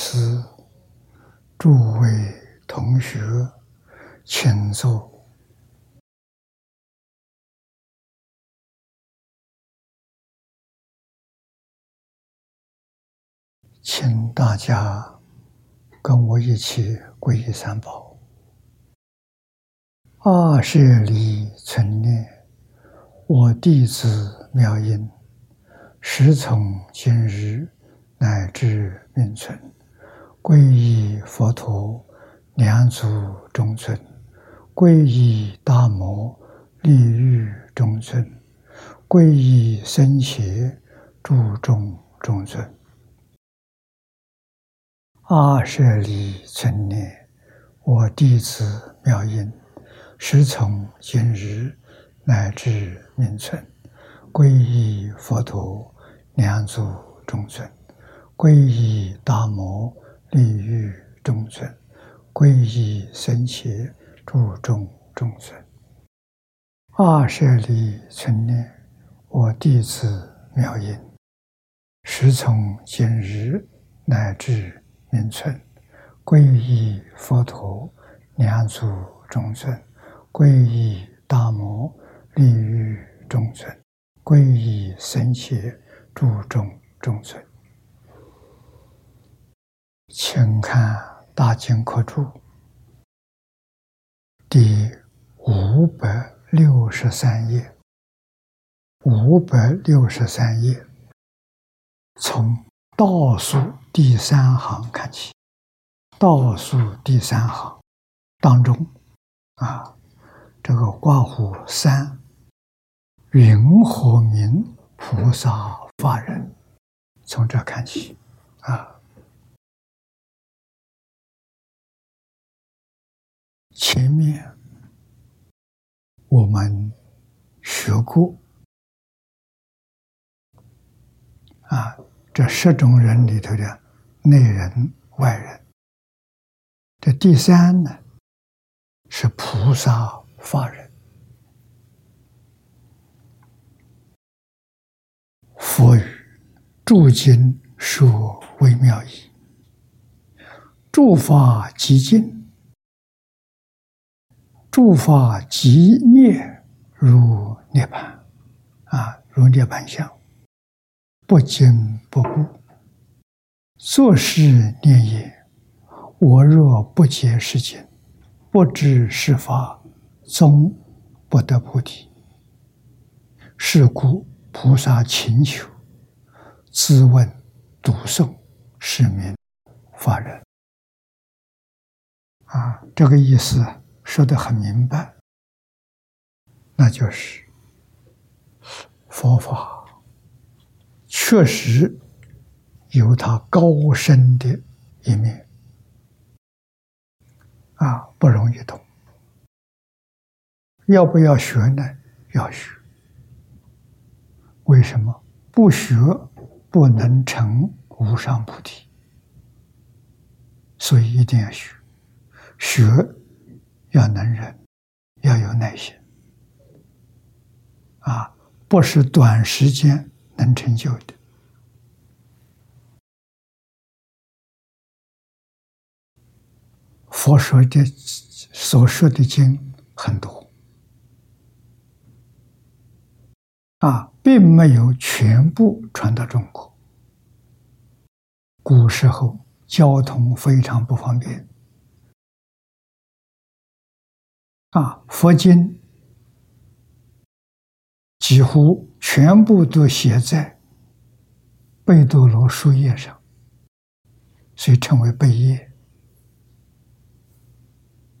诸位法师、诸位同学，请坐，请大家跟我一起皈依三宝。二舍离存念，我弟子妙音，时从今日。乃至命存，皈依佛陀，两足中尊；皈依大摩，利欲中尊；皈依僧伽，注重中尊。阿舍利存念，我弟子妙音，时从今日乃至命存，皈依佛陀，两足中尊。皈依大摩利欲中尊，皈依僧伽注重中尊。二舍利存念，我弟子妙音，时从今日乃至明存，皈依佛陀两足中尊，皈依大摩利欲中尊，皈依僧伽注重中尊。请看《大经科注》第五百六十三页，五百六十三页，从倒数第三行看起。倒数第三行当中，啊，这个挂虎三，云何名菩萨法人？从这看起，啊。前面我们学过啊，这十种人里头的内人、外人。这第三呢，是菩萨法人。佛语诸经说微妙义，诸法极尽。诸法即灭如涅槃，啊，如涅槃相，不惊不怖。作是念也：我若不解世间，不知是法，终不得菩提。是故菩萨请求，自问读诵，是名法人。啊，这个意思。说的很明白，那就是佛法确实有它高深的一面啊，不容易懂。要不要学呢？要学。为什么不学不能成无上菩提？所以一定要学，学。要能忍，要有耐心，啊，不是短时间能成就的。佛说的所说的经很多，啊，并没有全部传到中国。古时候交通非常不方便。啊，佛经几乎全部都写在贝多罗书页上，所以称为贝叶。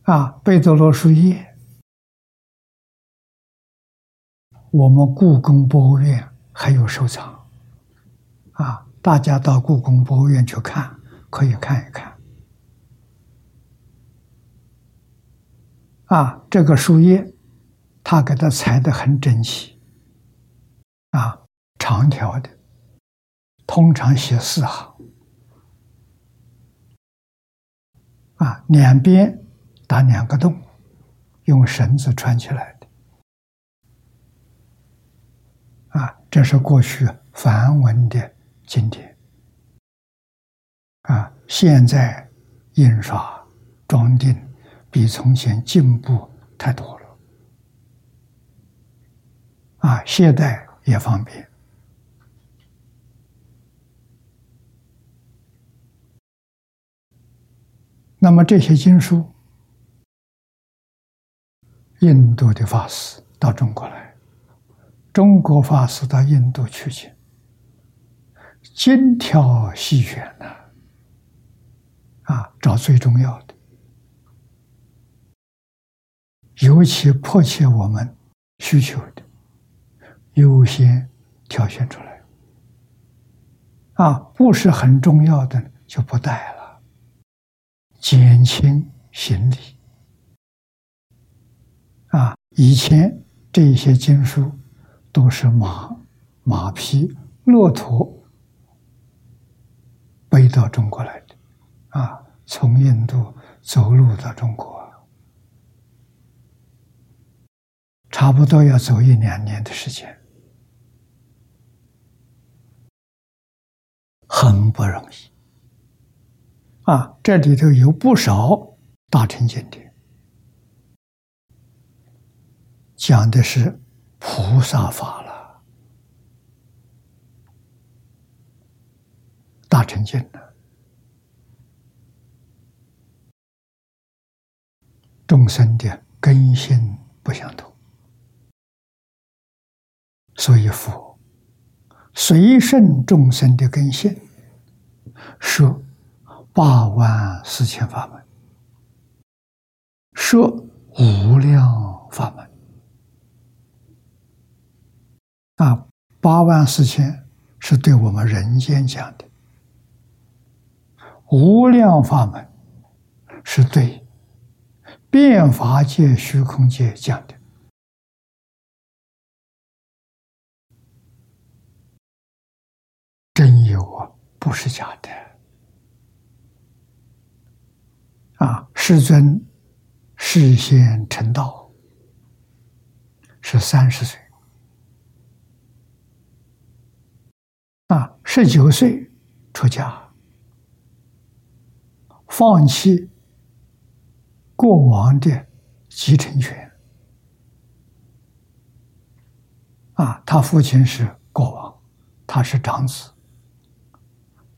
啊，贝多罗书页，我们故宫博物院还有收藏。啊，大家到故宫博物院去看，可以看一看。啊，这个树叶，他给它裁的很整齐，啊，长条的，通常写四行，啊，两边打两个洞，用绳子穿起来的，啊，这是过去梵文的经典。啊现在印刷装订比从前进步太多了，啊，携带也方便。那么这些经书，印度的法师到中国来，中国法师到印度取经，精挑细选呐，啊，找最重要的，尤其迫切我们需求的，优先挑选出来，啊，不是很重要的就不带了。减轻行李啊！以前这些经书都是马、马匹、骆驼背到中国来的啊，从印度走路到中国，差不多要走一两年的时间，很不容易。啊，这里头有不少大乘经典，讲的是菩萨法了。大乘经了众生的根性不相同，所以佛随顺众生的根性说。八万四千法门，说无量法门啊！八万四千是对我们人间讲的，无量法门是对变法界、虚空界讲的，不是假的。啊，世尊事先成道是三十岁，啊，十九岁出家，放弃国王的继承权。啊，他父亲是国王，他是长子，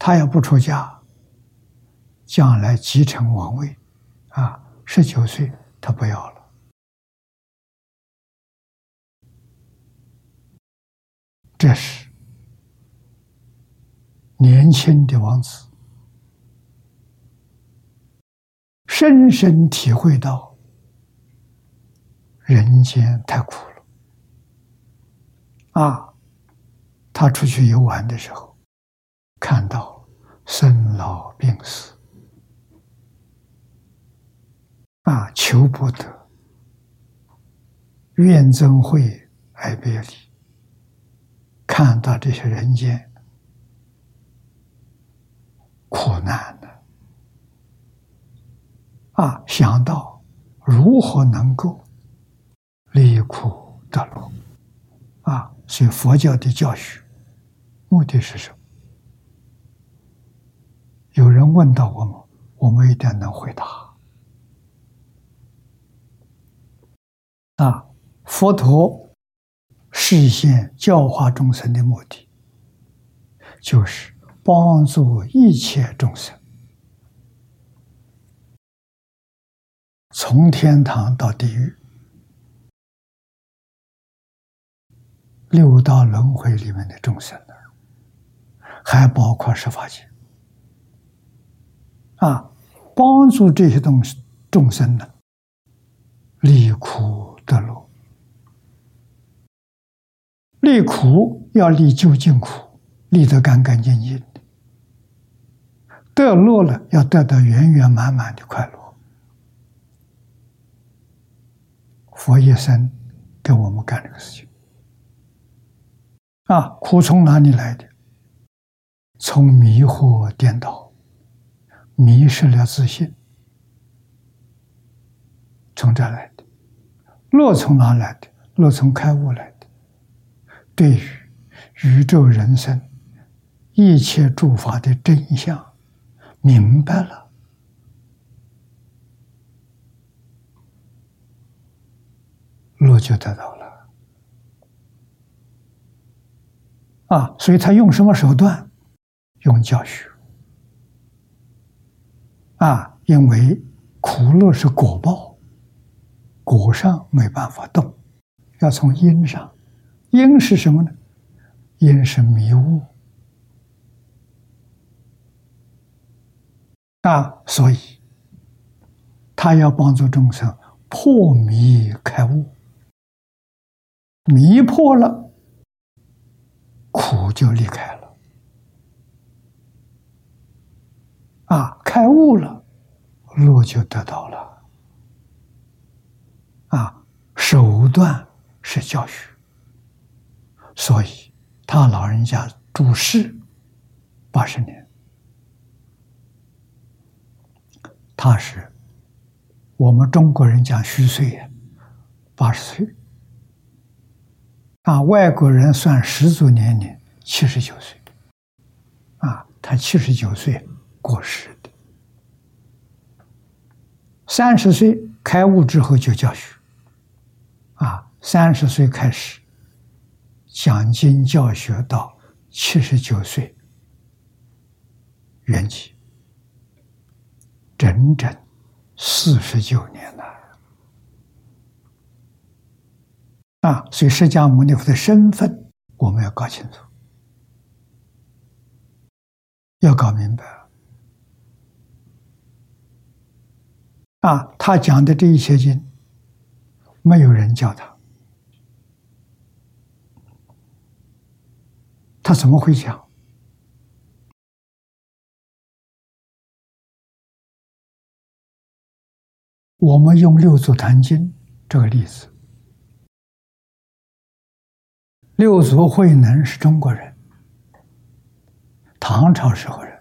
他要不出家。将来继承王位，啊，十九岁他不要了。这是年轻的王子，深深体会到人间太苦了。啊，他出去游玩的时候，看到生老病死。啊，求不得，怨憎会，爱别离。看到这些人间苦难的，啊，想到如何能够离苦得乐，啊，所以佛教的教学目的是什么？有人问到我们，我们一定能回答。啊，佛陀实现教化众生的目的，就是帮助一切众生从天堂到地狱、六道轮回里面的众生，还包括十法界啊，帮助这些东西众生呢，离苦。得乐，离苦要离究竟苦，离得干干净净的；得乐了，要得到圆圆满满的快乐。佛一生给我们干这个事情啊！苦从哪里来的？从迷惑颠倒，迷失了自信，从这来的。乐从哪来的？乐从开悟来的。对于宇宙人生一切诸法的真相，明白了，路就得到了。啊，所以他用什么手段？用教学。啊，因为苦乐是果报，果上没办法动，要从因上。因是什么呢？因是迷雾。啊，所以他要帮助众生破迷开悟，迷破了，苦就离开了；啊，开悟了，路就得到了。啊，手段是教学，所以他老人家住世八十年。他是我们中国人讲虚岁呀，八十岁。啊，外国人算十足年龄七十九岁。啊，他七十九岁过世的。三十岁开悟之后就教学。啊，三十岁开始讲经教学到七十九岁圆寂。整整四十九年了啊！所以释迦牟尼佛的身份我们要搞清楚，要搞明白啊！他讲的这一些经，没有人教他，他怎么会讲？我们用《六祖坛经》这个例子，六祖慧能是中国人，唐朝时候人，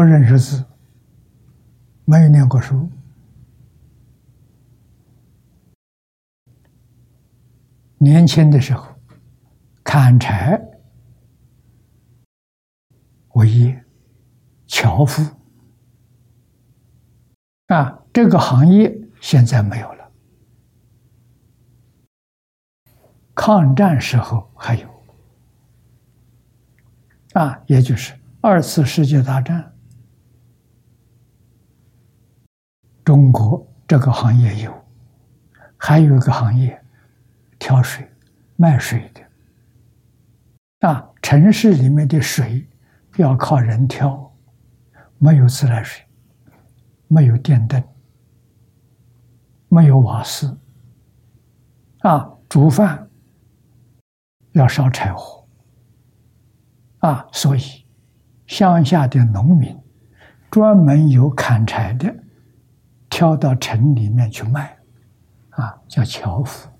不认识字，没有念过书，年轻的时候砍柴为业，樵夫。啊，这个行业现在没有了。抗战时候还有，啊，也就是二次世界大战，中国这个行业有，还有一个行业，挑水、卖水的，啊，城市里面的水要靠人挑，没有自来水。没有电灯，没有瓦斯，啊，煮饭要烧柴火，啊，所以乡下的农民专门有砍柴的，挑到城里面去卖，啊，叫樵夫，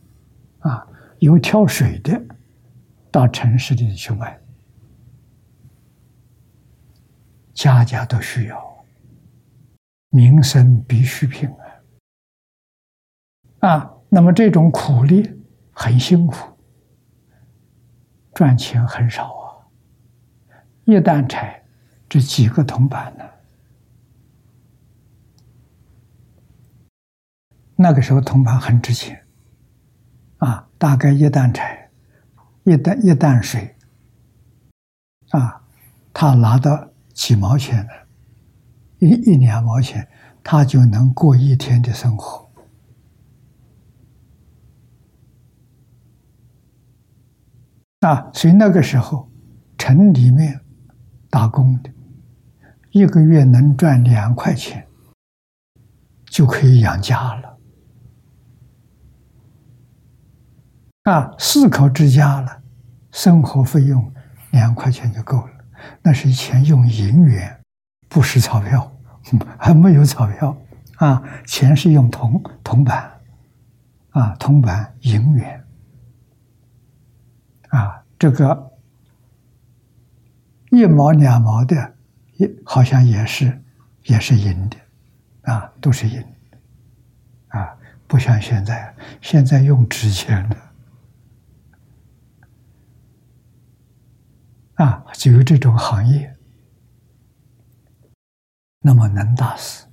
啊，有挑水的到城市里去卖，家家都需要。民生必需品啊！啊，那么这种苦力很辛苦，赚钱很少啊。一担柴，这几个铜板呢？那个时候铜板很值钱啊，大概一担柴，一担一担水，啊，他拿到几毛钱？一一两毛钱，他就能过一天的生活啊！所以那个时候，城里面打工的，一个月能赚两块钱，就可以养家了啊！四口之家了，生活费用两块钱就够了。那是以前用银元。不是钞票，还没有钞票啊！钱是用铜铜板，啊，铜板银元，啊，这个一毛两毛的，也好像也是也是银的，啊，都是银，啊，不像现在，现在用纸钱的，啊，就有这种行业。那么能大师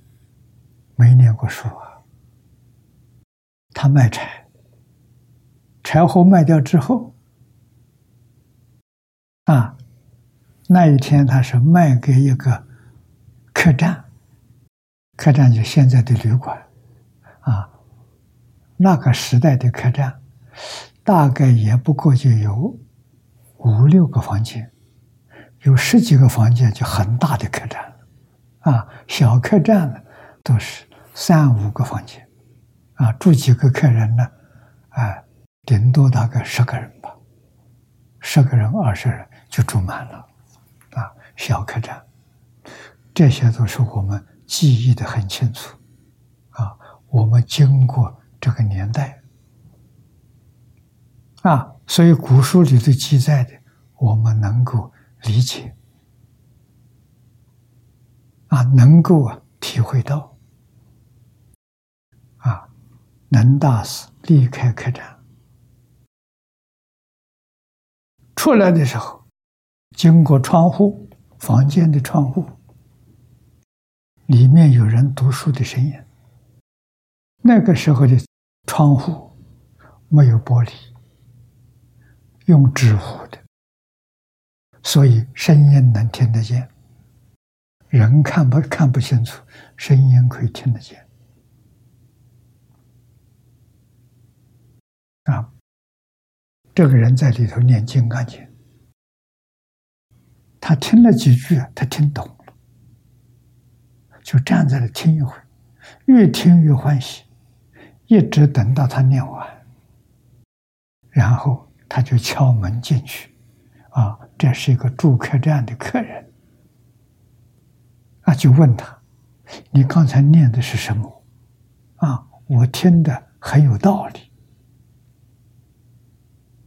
没念过书啊，他卖柴，柴火卖掉之后，啊，那一天他是卖给一个客栈，客栈就现在的旅馆，啊，那个时代的客栈，大概也不过就有五六个房间，有十几个房间就很大的客栈了。啊，小客栈呢，都是三五个房间，啊，住几个客人呢？哎，顶多大概十个人吧，十个人、二十人就住满了，啊，小客栈，这些都是我们记忆的很清楚，啊，我们经过这个年代，啊，所以古书里头记载的，我们能够理解。啊，能够啊体会到，啊，能大师离开客栈出来的时候，经过窗户，房间的窗户，里面有人读书的声音。那个时候的窗户没有玻璃，用纸糊的，所以声音能听得见。人看不看不清楚，声音可以听得见。啊，这个人在里头念《金刚经》，他听了几句，他听懂了，就站在那听一会儿，越听越欢喜，一直等到他念完，然后他就敲门进去。啊，这是一个住客栈的客人。啊就问他：“你刚才念的是什么？”啊，我听的很有道理。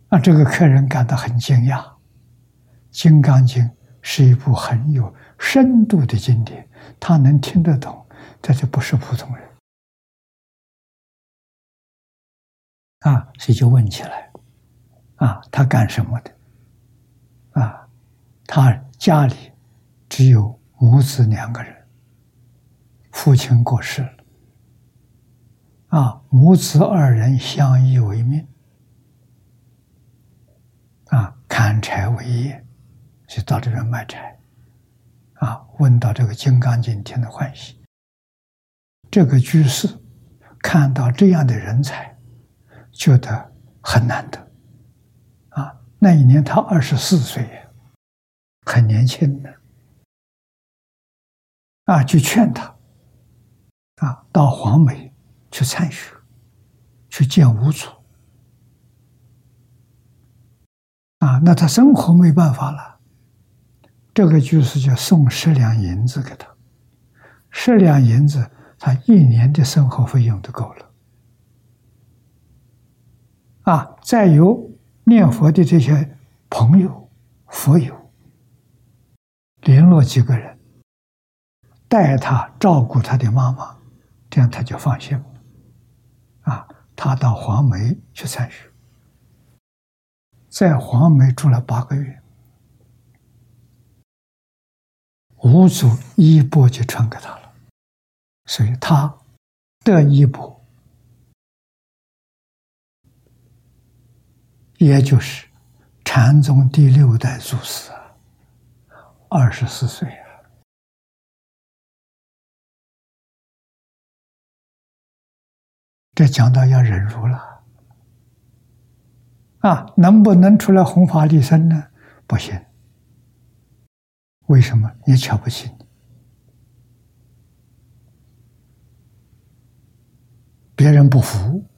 啊，这个客人感到很惊讶，《金刚经》是一部很有深度的经典，他能听得懂，这就不是普通人。啊，所以就问起来：“啊，他干什么的？”啊，他家里只有。母子两个人，父亲过世了，啊，母子二人相依为命，啊，砍柴为业，就到这边卖柴，啊，问到这个《金刚经》，听得欢喜。这个居士看到这样的人才，觉得很难得，那一年他二十四岁，很年轻的。啊，去劝他，啊，到黄梅去参学，去见五祖。啊，那他生活没办法了，这个就是叫送十两银子给他，十两银子，他一年的生活费用都够了。啊，再由念佛的这些朋友、佛友联络几个人。带他照顾他的妈妈，这样他就放心了。啊，他到黄梅去参学，在黄梅住了八个月，五祖衣钵就传给他了，所以他的衣钵，也就是禅宗第六代祖师，二十四岁啊。这讲到要忍辱了，啊，能不能出来弘法利生呢？不行。为什么？你瞧不起你，别人不服，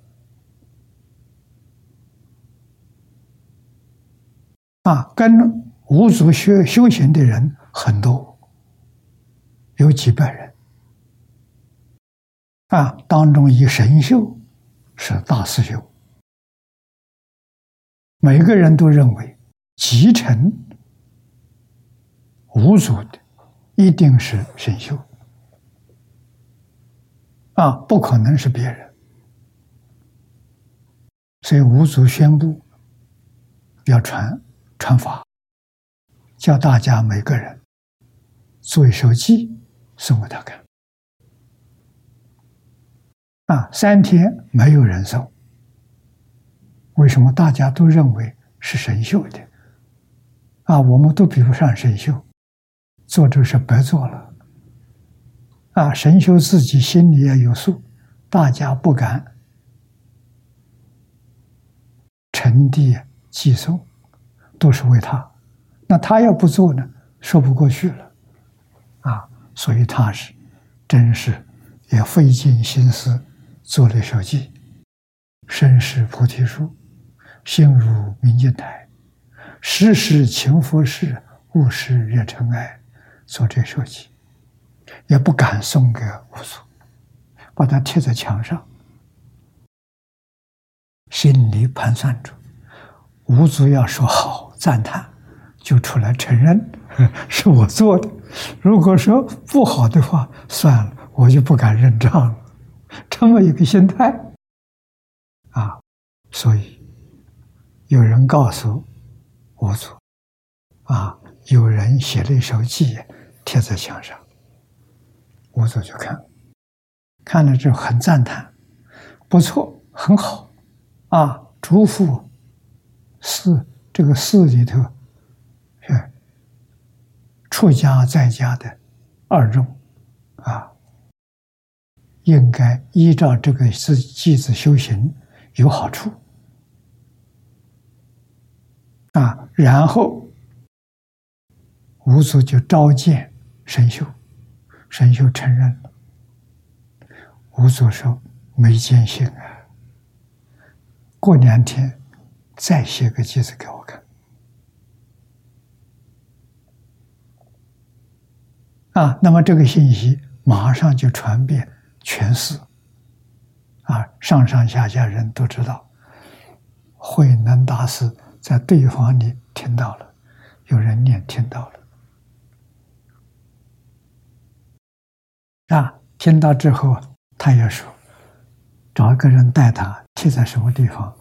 啊，跟五祖学修行的人很多，有几百人。啊，当中以神秀是大师兄，每个人都认为继承五祖的一定是神秀，啊，不可能是别人，所以五祖宣布要传。传法，叫大家每个人做一首记送给他看。啊，三天没有人送，为什么大家都认为是神秀的？啊，我们都比不上神秀，做这是白做了。啊，神秀自己心里也有数，大家不敢呈递寄送，都是为他。那他要不做呢，说不过去了。啊，所以他是真是也费尽心思。做了手记，身是菩提树，心如明镜台，时时勤拂拭，勿使惹尘埃。做这手记，也不敢送给五祖，把它贴在墙上，心里盘算着，五祖要说好赞叹，就出来承认 是我做的；如果说不好的话，算了，我就不敢认账了。这么一个心态啊，所以有人告诉五祖啊，有人写了一首偈贴在墙上，五祖就看，看了之后很赞叹，不错，很好啊，嘱咐寺这个寺里头是出家在家的二众啊。应该依照这个是弟子修行有好处啊，然后五祖就召见神秀，神秀承认了。五祖说：“没见性啊，过两天再写个句子给我看。”啊，那么这个信息马上就传遍。全市啊，上上下下人都知道，慧能大师在对方里听到了，有人念听到了，啊，听到之后，他也说，找一个人带他贴在什么地方，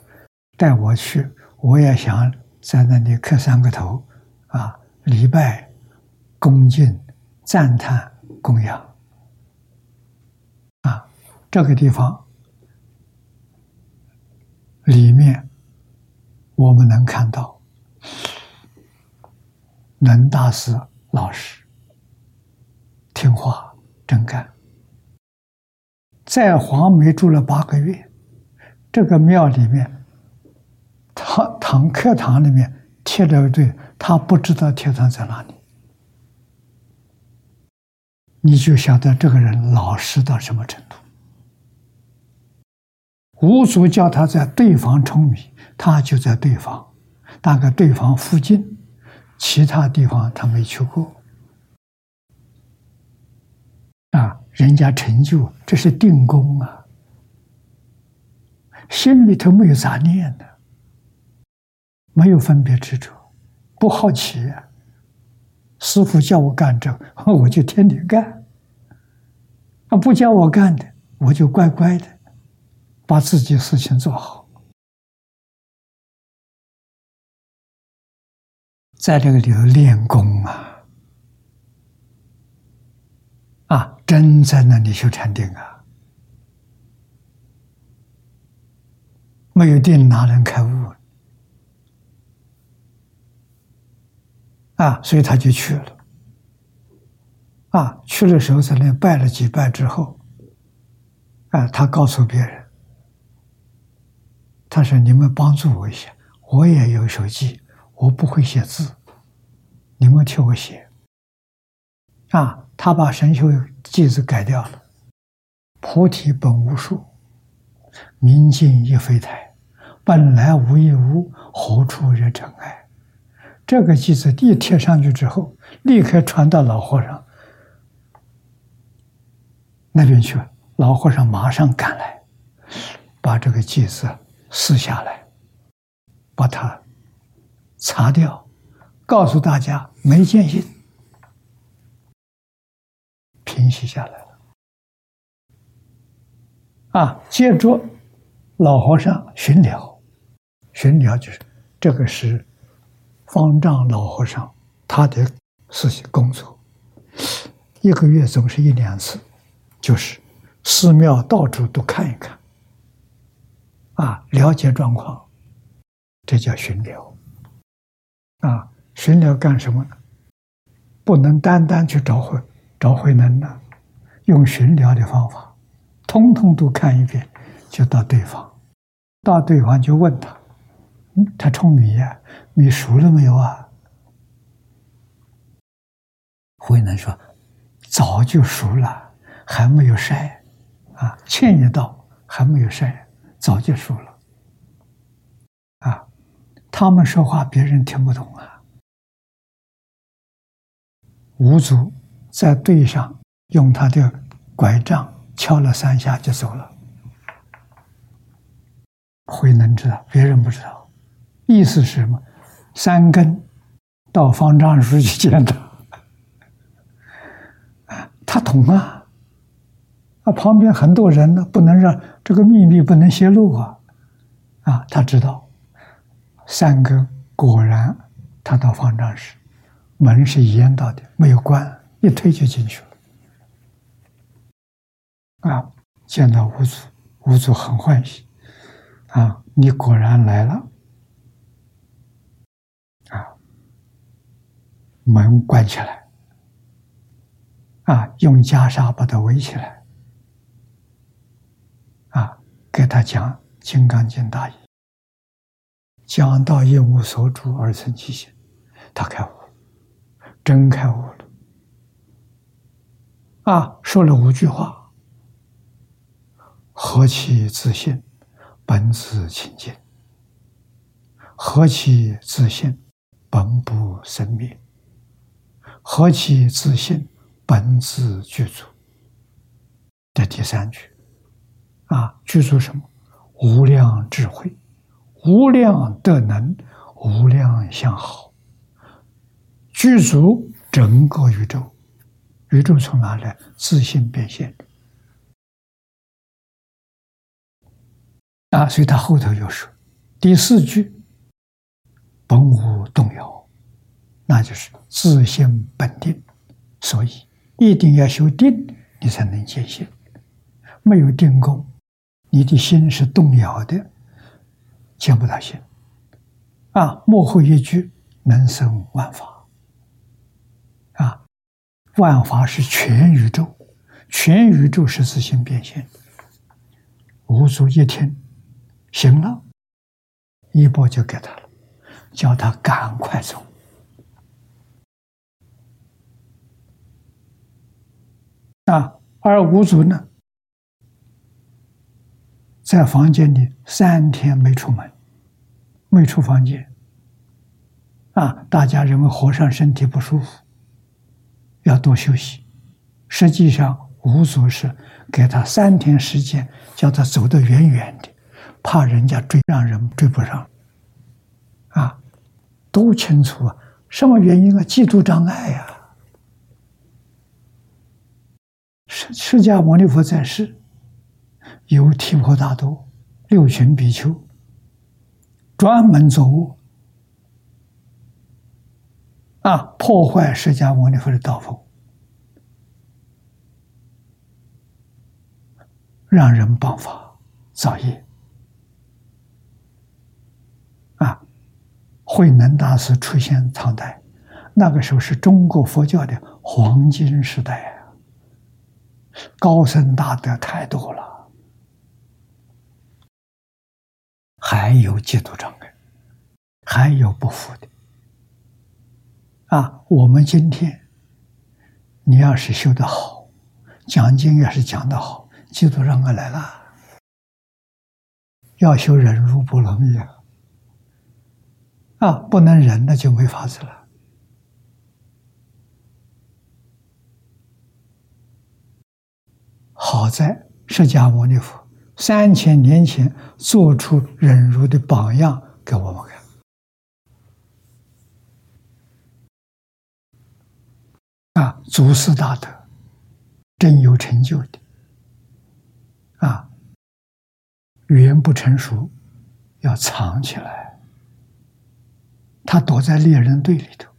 带我去，我也想在那里磕三个头，啊，礼拜、恭敬、赞叹、供养。啊这个地方里面，我们能看到能大师老实、听话、真干，在黄梅住了八个月。这个庙里面，堂堂课堂里面贴了一对，他不知道贴堂在哪里，你就晓得这个人老实到什么程度。五祖叫他在对方舂米，他就在对方，大概对方附近，其他地方他没去过。啊，人家成就这是定功啊，心里头没有杂念的，没有分别执着，不好奇啊。师傅叫我干这，我就天天干；啊，不叫我干的，我就乖乖的。把自己事情做好，在这个里头练功啊，啊，真在那里修禅定啊，没有定哪能开悟啊？所以他就去了，啊，去的时候在那拜了几拜之后，啊，他告诉别人。他说：“你们帮助我一下，我也有手机，我不会写字，你们替我写。”啊，他把神秀句子改掉了：“菩提本无树，明镜亦非台，本来无一物，何处惹尘埃？”这个句子一贴上去之后，立刻传到老和尚那边去。老和尚马上赶来，把这个句子。撕下来，把它擦掉，告诉大家没见性，平息下来了。啊，接着老和尚巡了，巡了就是这个是方丈老和尚他的事情工作，一个月总是一两次，就是寺庙到处都看一看，啊，了解状况，这叫巡疗。啊，巡疗干什么呢？不能单单去找慧找慧能的，用巡疗的方法，通通都看一遍，就到对方，到对方就问他，他冲米呀，米熟了没有啊？慧能说：“早就熟了，还没有晒，啊，欠一道还没有晒，早就熟了。啊，他们说话别人听不懂啊。”五祖在队上用他的拐杖敲了三下就走了。慧能知道，别人不知道，意思是什么？三根到方丈书去见他。啊他懂啊，啊，旁边很多人呢，不能让这个秘密不能泄露啊，啊，他知道，三根果然，他到方丈室，门是严到的，没有关，一推就进去了，啊，见到五祖，五祖很欢喜，啊，你果然来了，啊，门关起来。啊，用袈裟把他围起来，啊，给他讲《金刚经》大义，讲到一无所住而生其心，他开悟，真开悟了。啊，说了五句话：何其自信，本自清净；何其自信，本不生灭；何其自信。本自具足这第三句，啊，具足什么？无量智慧，无量德能，无量相好，具足整个宇宙。宇宙从哪来？自信变现。啊，所以他后头又说第四句，本无动摇，那就是自性本定，所以。一定要修定，你才能见性。没有定功，你的心是动摇的，见不到心。啊，幕后一句能生万法。啊，万法是全宇宙，全宇宙是自性变现。五祖一听，行了，一波就给他了，叫他赶快走。啊，而五祖呢，在房间里三天没出门，没出房间。啊，大家认为和尚身体不舒服，要多休息。实际上，五祖是给他三天时间，叫他走得远远的，怕人家追，让人追不上。啊，都清楚啊，什么原因啊？嫉妒障碍呀。释释迦牟尼佛在世，有提婆达多、六群比丘，专门作恶啊，破坏释迦牟尼佛的道风，让人谤法造业啊。慧能大师出现唐代，那个时候是中国佛教的黄金时代。高僧大德太多了，还有嫉妒障碍，还有不服的。啊，我们今天，你要是修得好，讲经要是讲得好，嫉妒障碍来了，要修忍辱不容易啊！啊，不能忍，那就没法子了。好在释迦牟尼佛三千年前做出忍辱的榜样给我们看，啊，祖师大德真有成就的，啊，语言不成熟要藏起来，他躲在猎人队里头，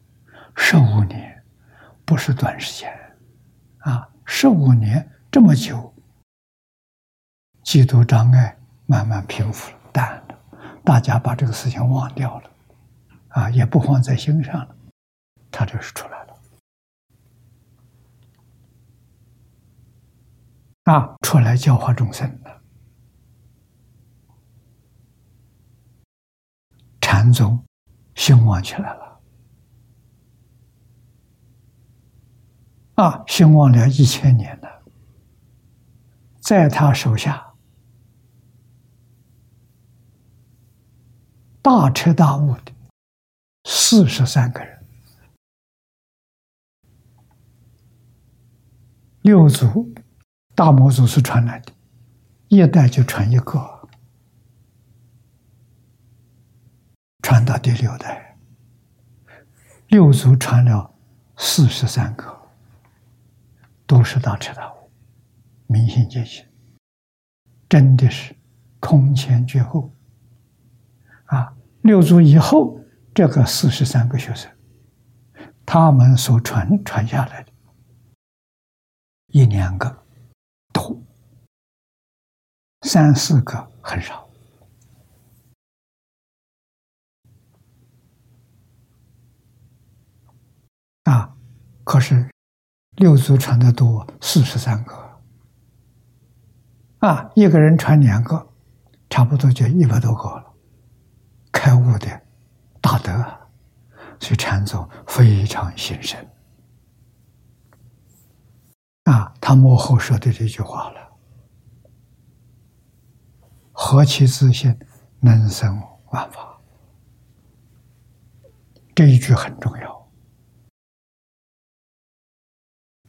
十五年不是短时间。啊，十五年这么久，嫉妒障碍慢慢平复了，淡了，大家把这个事情忘掉了，啊，也不放在心上了，他就是出来了，啊，出来教化众生了。禅宗兴旺起来了，啊，兴旺了一千年，在他手下。大彻大悟的四十三个人，六祖大魔祖是传来的，一代就传一个。传到第六代，六祖传了四十三个，都是大彻大悟、明心见性，真的是空前绝后啊！六祖以后这个四十三个学生，他们所传传下来的，一两个多，三四个很少。啊，可是六祖传的多，四十三个，啊，一个人传两个，差不多就一百多个了。开悟的大德，所以禅宗非常心神。啊，他幕后说的这句话了：“何其自信，能生万法。”这一句很重要。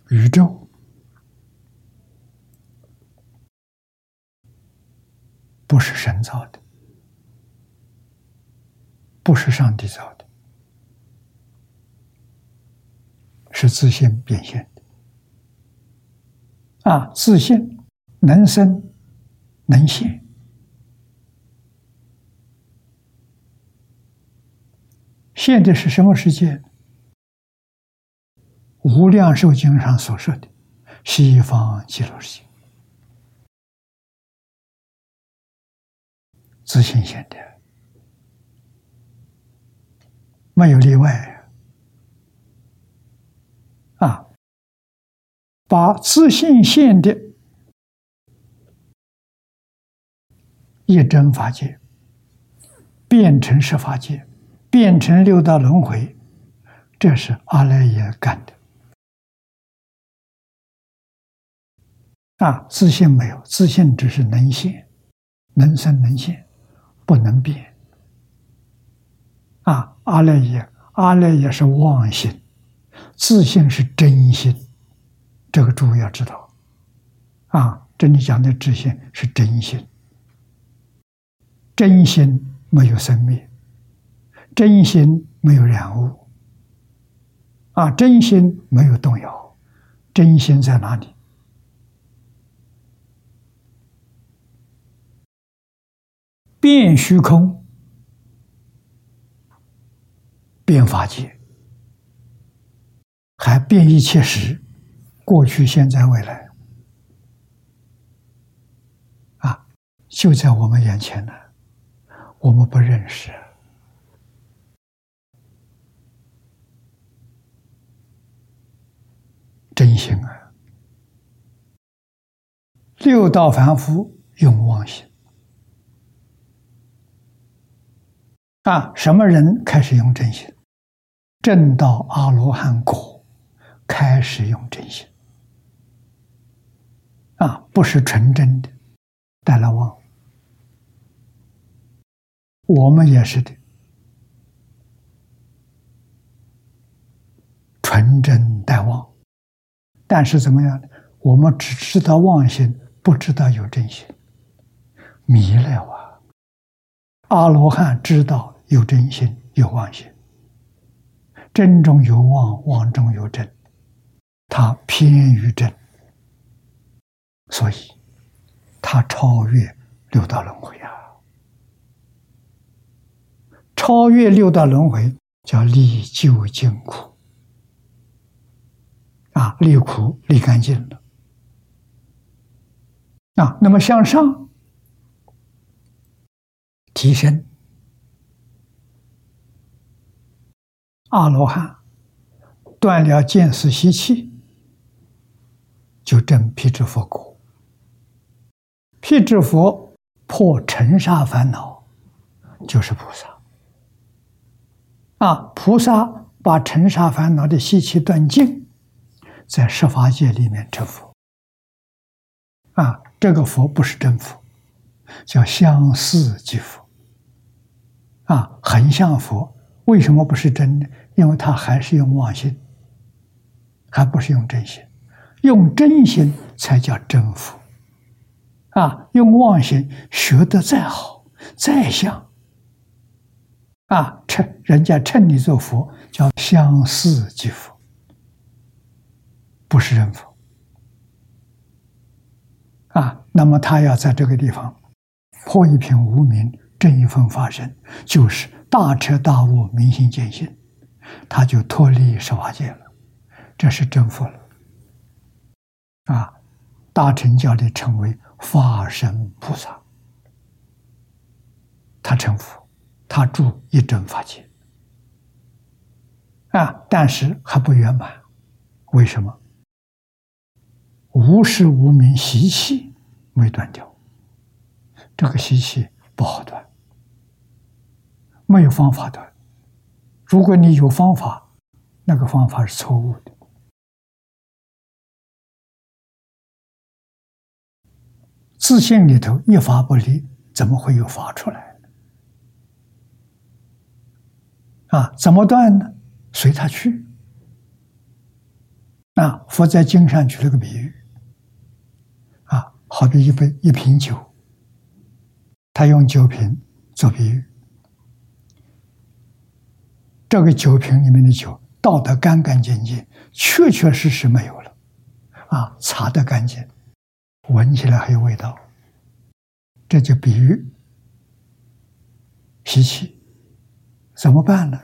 宇宙不是神造的，不是上帝造的，是自信变现的。啊，自信能生能现，现的是什么世界？无量寿经上所说的西方极乐世界，自信现的，没有例外啊！把自信现的一真法界变成十法界，变成六道轮回，这是阿赖耶干的。啊，自信没有，自信只是能现，能生能现，不能变。啊，阿赖耶，阿赖耶是妄心，自信是真心，这个诸位要知道。啊，这里讲的自信是真心，真心没有生灭，真心没有染污，啊，真心没有动摇，真心在哪里？变虚空，变法界，还变一切时，过去、现在、未来，啊，就在我们眼前呢，我们不认识，真心啊！六道凡夫永忘心。啊，什么人开始用真心？正到阿罗汉果，开始用真心。啊，不是纯真的，带了妄。我们也是的，纯真带妄。但是怎么样呢？我们只知道妄心，不知道有真心，迷了啊！阿罗汉知道。有真心，有妄心。真中有妄，妄中有真，他偏于真，所以他超越六道轮回啊！超越六道轮回叫离究竟苦啊，离苦离干净了。啊，那么向上提升，阿罗汉断了见思习气，就证辟支佛果。辟支佛破尘沙烦恼，就是菩萨。啊，菩萨把尘沙烦恼的习气断尽，在十法界里面成佛。啊。这个佛不是真佛，叫相似即佛。啊，很像佛，为什么不是真的？因为他还是用妄心，还不是用真心。用真心才叫真佛。啊，用妄心学得再好再像，啊，称人家称你做佛，叫相似即佛，不是真佛。啊，那么他要在这个地方破一片无名，正一分法身，就是大彻大悟、明心见性，他就脱离十法界了，这是真佛了。啊，大乘教里称为法身菩萨，他成佛，他住一真法界。啊，但是还不圆满，为什么？无始无明习气没断掉，这个习气不好断，没有方法断。如果你有方法，那个方法是错误的。自信里头一发不离，怎么会有发出来？啊，怎么断呢？随他去。啊，佛在经上举了个比喻。啊好比一杯一瓶酒，他用酒瓶做比喻。这个酒瓶里面的酒倒得干干净净，确确实实没有了，啊，擦得干净，闻起来还有味道。这就比喻脾气，怎么办呢？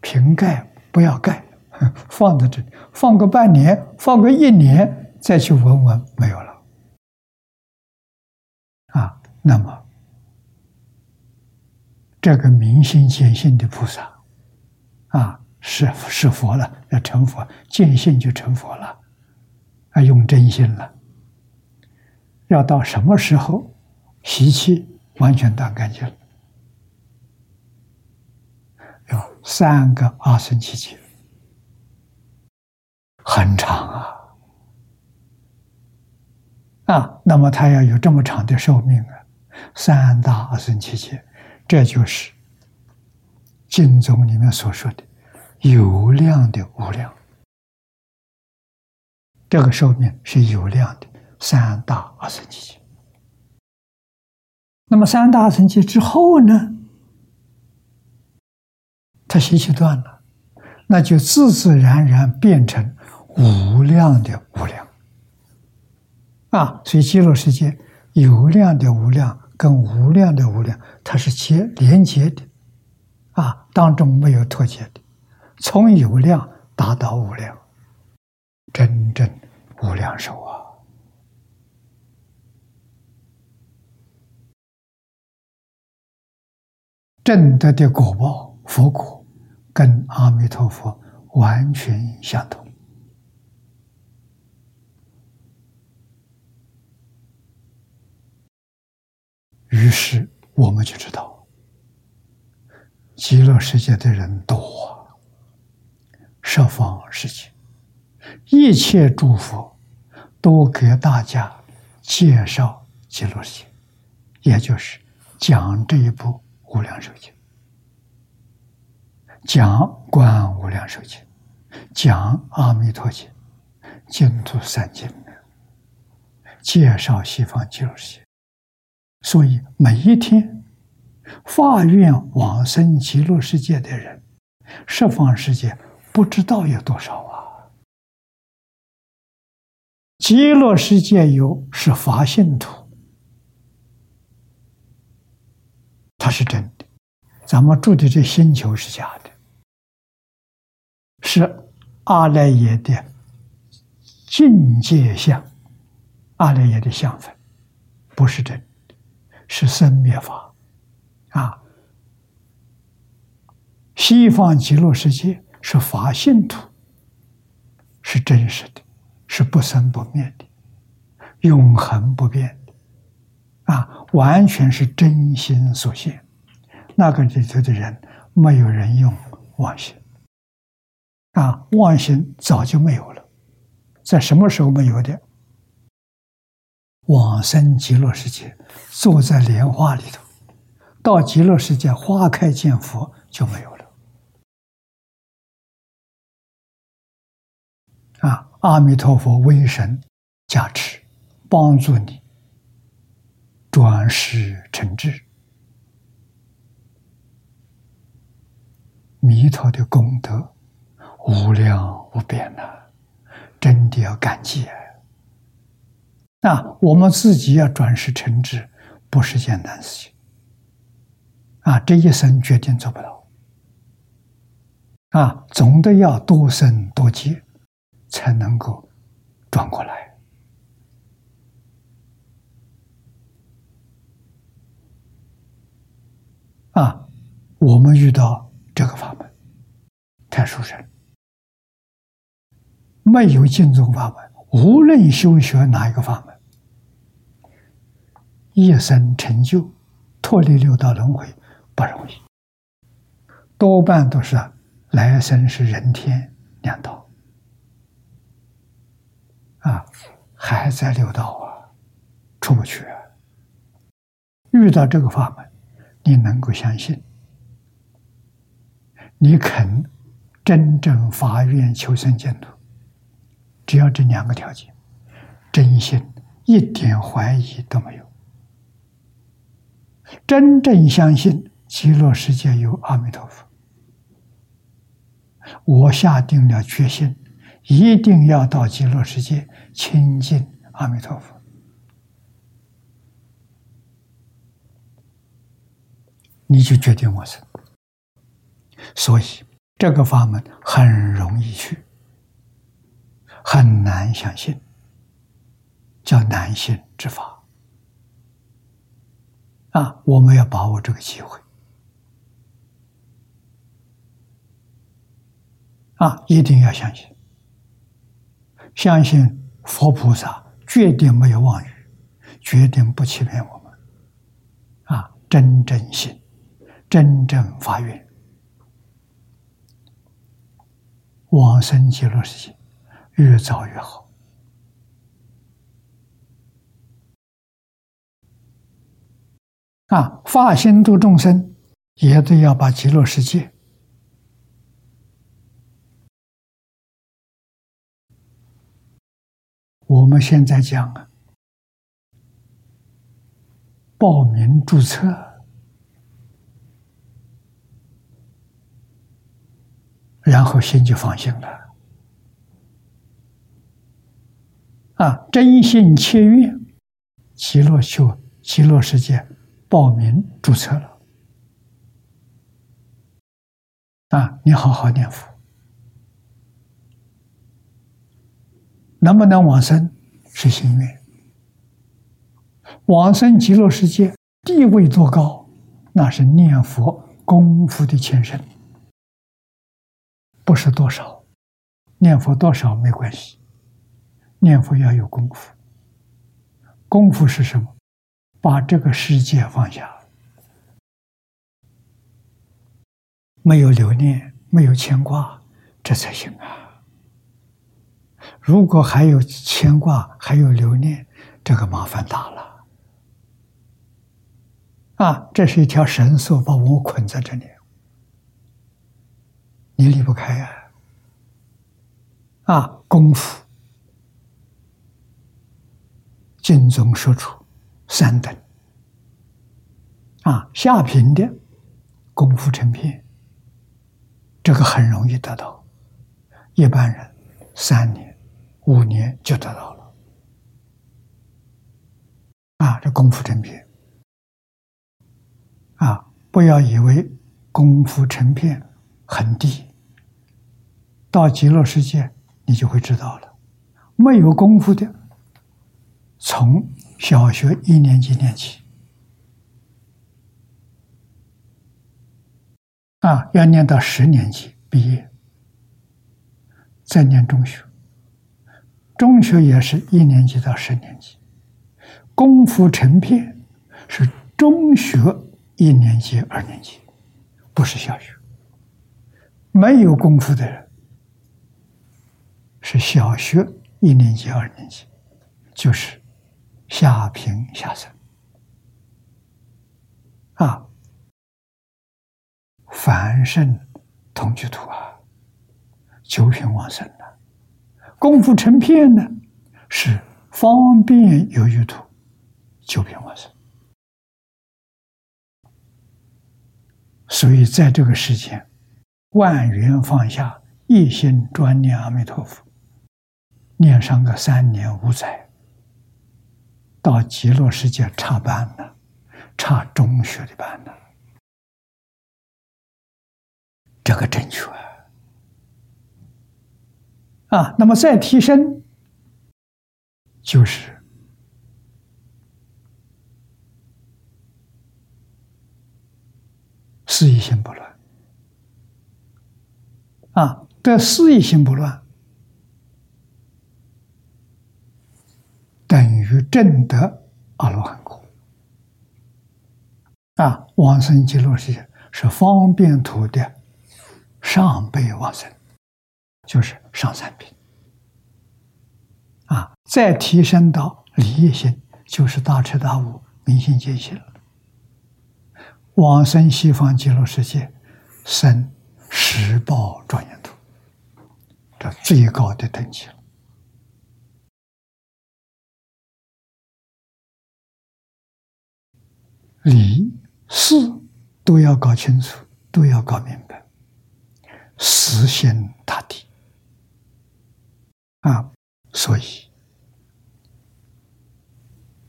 瓶盖不要盖，放在这里，放个半年，放个一年，再去闻闻，没有了。啊那么，这个明心见性的菩萨，啊，是是佛了，要成佛，见性就成佛了，啊，用真心了。要到什么时候，习气完全断干净了？要三个阿僧祇劫，很长啊，啊，那么他要有这么长的寿命啊。三大阿僧祇劫，这就是经宗里面所说的有量的无量。这个寿命是有量的三大阿僧祇劫。那么三大阿僧祇之后呢？他习气断了，那就自自然然变成无量的无量。啊，所以极乐世界有量的无量。跟无量的无量，它是接连接的，啊，当中没有脱节的，从有量达到无量，真正无量寿啊！正德的果报，佛果，跟阿弥陀佛完全相同。于是我们就知道，极乐世界的人多，十方世界一切诸佛都给大家介绍极乐世界，也就是讲这一部无量寿经，讲观无量寿经，讲阿弥陀经，净土三经，介绍西方极乐世界。所以每一天，发愿往生极乐世界的人，十方世界不知道有多少啊！极乐世界有是法信徒，它是真的；咱们住的这星球是假的，是阿赖耶的境界相，阿赖耶的相分，不是真，是生灭法，啊。西方极乐世界是法性土，是真实的，是不生不灭的，永恒不变的，啊，完全是真心所现。那个里头的人，没有人用妄心，啊，妄心早就没有了，在什么时候没有的？往生极乐世界，坐在莲花里头，到极乐世界花开见佛就没有了。阿弥陀佛，威神加持，帮助你转世成智。弥陀的功德无量无边呐，真的要感激啊！那我们自己要转世成智，不是简单事情啊！这一生决定做不到啊，总得要多生多劫。才能够转过来啊！我们遇到这个法门太殊胜，没有净宗法门，无论修学哪一个法门，一生成就脱离六道轮回不容易，多半都是来生是人天两道。啊，还在六道啊，出不去啊。遇到这个法门，你能够相信，你肯真正发愿求生净土，只要这两个条件，真心一点怀疑都没有，真正相信极乐世界有阿弥陀佛，我下定了决心。一定要到极乐世界亲近阿弥陀佛，你就决定我生。所以这个法门很容易去，很难相信，叫难信之法。啊，我们要把握这个机会，啊，一定要相信。相信佛菩萨绝对没有妄语，绝对不欺骗我们。啊，真正信，真正发愿，往生极乐世界越早越好。啊，发心度众生，也得要把极乐世界。我们现在讲啊，报名注册然后心就放心了。啊，真心切愿，极乐修极乐世界报名注册了。啊，你好好念佛。能不能往生是心愿，往生极乐世界地位多高，那是念佛功夫的前身，不是多少，念佛多少没关系，念佛要有功夫，功夫是什么？把这个世界放下，没有留念，没有牵挂，这才行啊。如果还有牵挂，还有留念，这个麻烦大了。啊，这是一条绳索把我捆在这里，你离不开啊！啊，功夫，经中说出三等，啊，下品的功夫成片，这个很容易得到，一般人三年。五年就得到了，啊，这功夫成片，啊，不要以为功夫成片很低，到极乐世界你就会知道了，没有功夫的，从小学一年级念起，啊，要念到十年级毕业，再念中学。中学也是一年级到十年级，功夫成片是中学一年级、二年级，不是小学。没有功夫的人是小学一年级、二年级，就是下平下生啊，凡圣同居土啊，九品往生。功夫成片呢，是方便有余土，九品往生。所以在这个世间，万缘放下，一心专念阿弥陀佛，念上个三年五载，到极乐世界差班了，差中学的班了，这个正确。啊，那么再提升，就是四意心不乱。啊，得四意心不乱，等于正得阿罗汉果。啊，往生极乐世界是方便土的上辈往生。就是上三品，啊，再提升到理业心，就是大彻大悟、明心见性了。往生西方极乐世界，生十报庄严土，这最高的等级了。理事都要搞清楚，都要搞明白，实现大地。啊，所以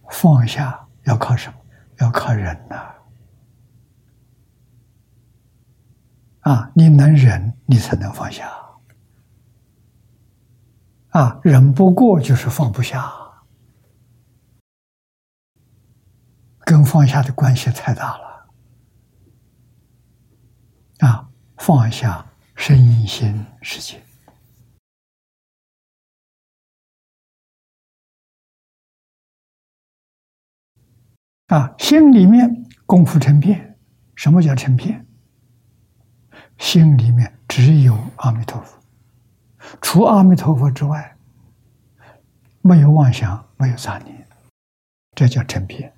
放下要靠什么？要靠忍呐！啊，你能忍，你才能放下。啊，忍不过就是放不下，跟放下的关系太大了。啊，放下身心世界。啊，心里面功夫成片，什么叫成片？心里面只有阿弥陀佛，除阿弥陀佛之外，没有妄想，没有杂念，这叫成片。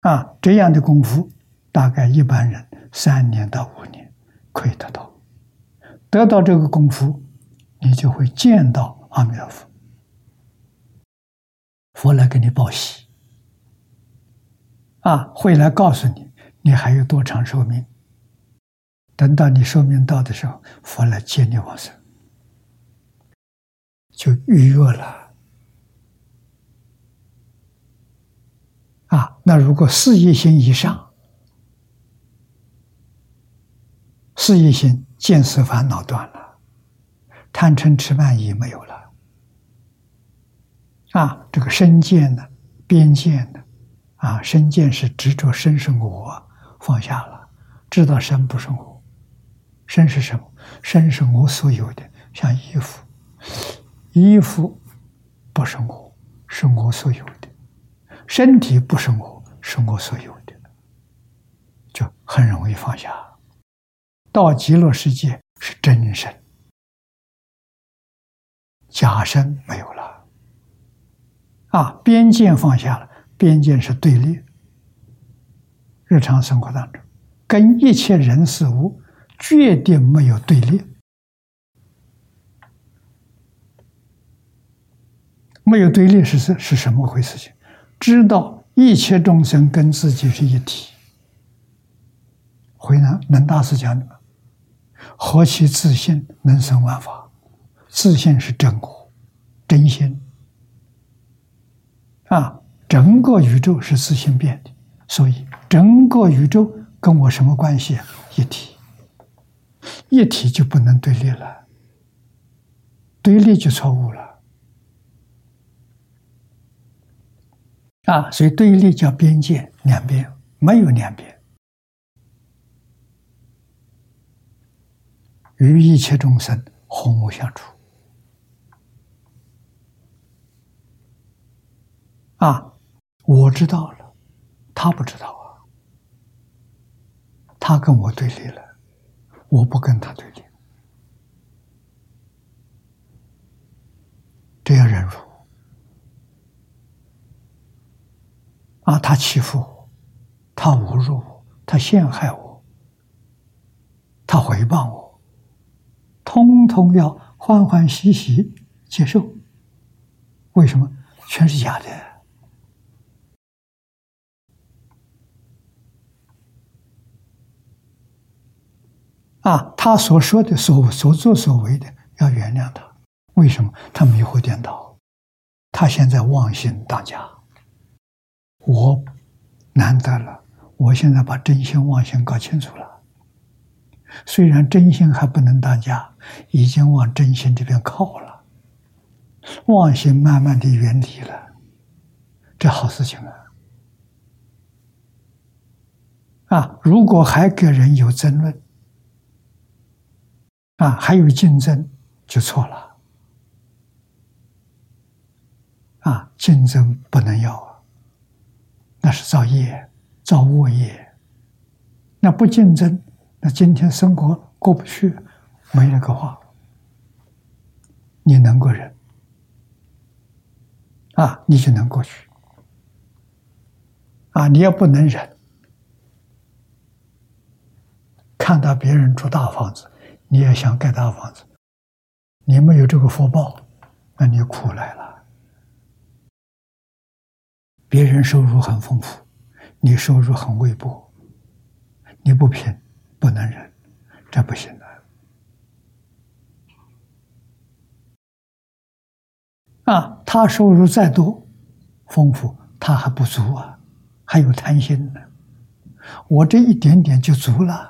啊，这样的功夫，大概一般人三年到五年可以得到。得到这个功夫，你就会见到阿弥陀佛，佛来给你报喜。啊，会来告诉你，你还有多长寿命？等到你寿命到的时候，佛来接你往生，就预约了。啊，那如果四业心以上，四业心见思烦恼断了，贪嗔痴慢疑没有了。啊，这个身见呢，边见呢？啊，身见是执着身是我，放下了，知道身不是我，身是什么？身是我所有的，像衣服，衣服不是我，是我所有的；身体不是我，是我所有的，就很容易放下。到极乐世界是真身，假身没有了，啊，边界放下了。边界是对立，日常生活当中，跟一切人事物绝对没有对立，没有对立是是是什么回事？情知道一切众生跟自己是一体。回南能大师讲的，何其自信能生万法，自信是真我，真心啊。整个宇宙是自性变的，所以整个宇宙跟我什么关系？一体，一体就不能对立了。对立就错误了啊！所以对立叫边界，两边没有两边，与一切众生和睦相处啊！我知道了，他不知道啊，他跟我对立了，我不跟他对立。这样忍辱啊！他欺负我，他侮辱我，他陷害我，他回报我，通通要欢欢喜喜接受。为什么？全是假的啊！他所说的、所所作所为的，要原谅他。为什么他迷惑颠倒？他现在妄心当家，我难得了。我现在把真心妄心搞清楚了。虽然真心还不能当家，已经往真心这边靠了，妄心慢慢的远离了，这好事情啊！啊，如果还给人有争论，啊，还有竞争，就错了。啊，竞争不能要啊，那是造业，造恶业。那不竞争，那今天生活过不去，没那个话，你能够忍啊，你就能过去啊。你要不能忍，看到别人住大房子，你也想盖大房子，你没有这个福报，那你苦来了。别人收入很丰富，你收入很微薄，你不拼，不能忍，这不行的。啊，他收入再多，丰富，他还不足啊，还有贪心呢。我这一点点就足了，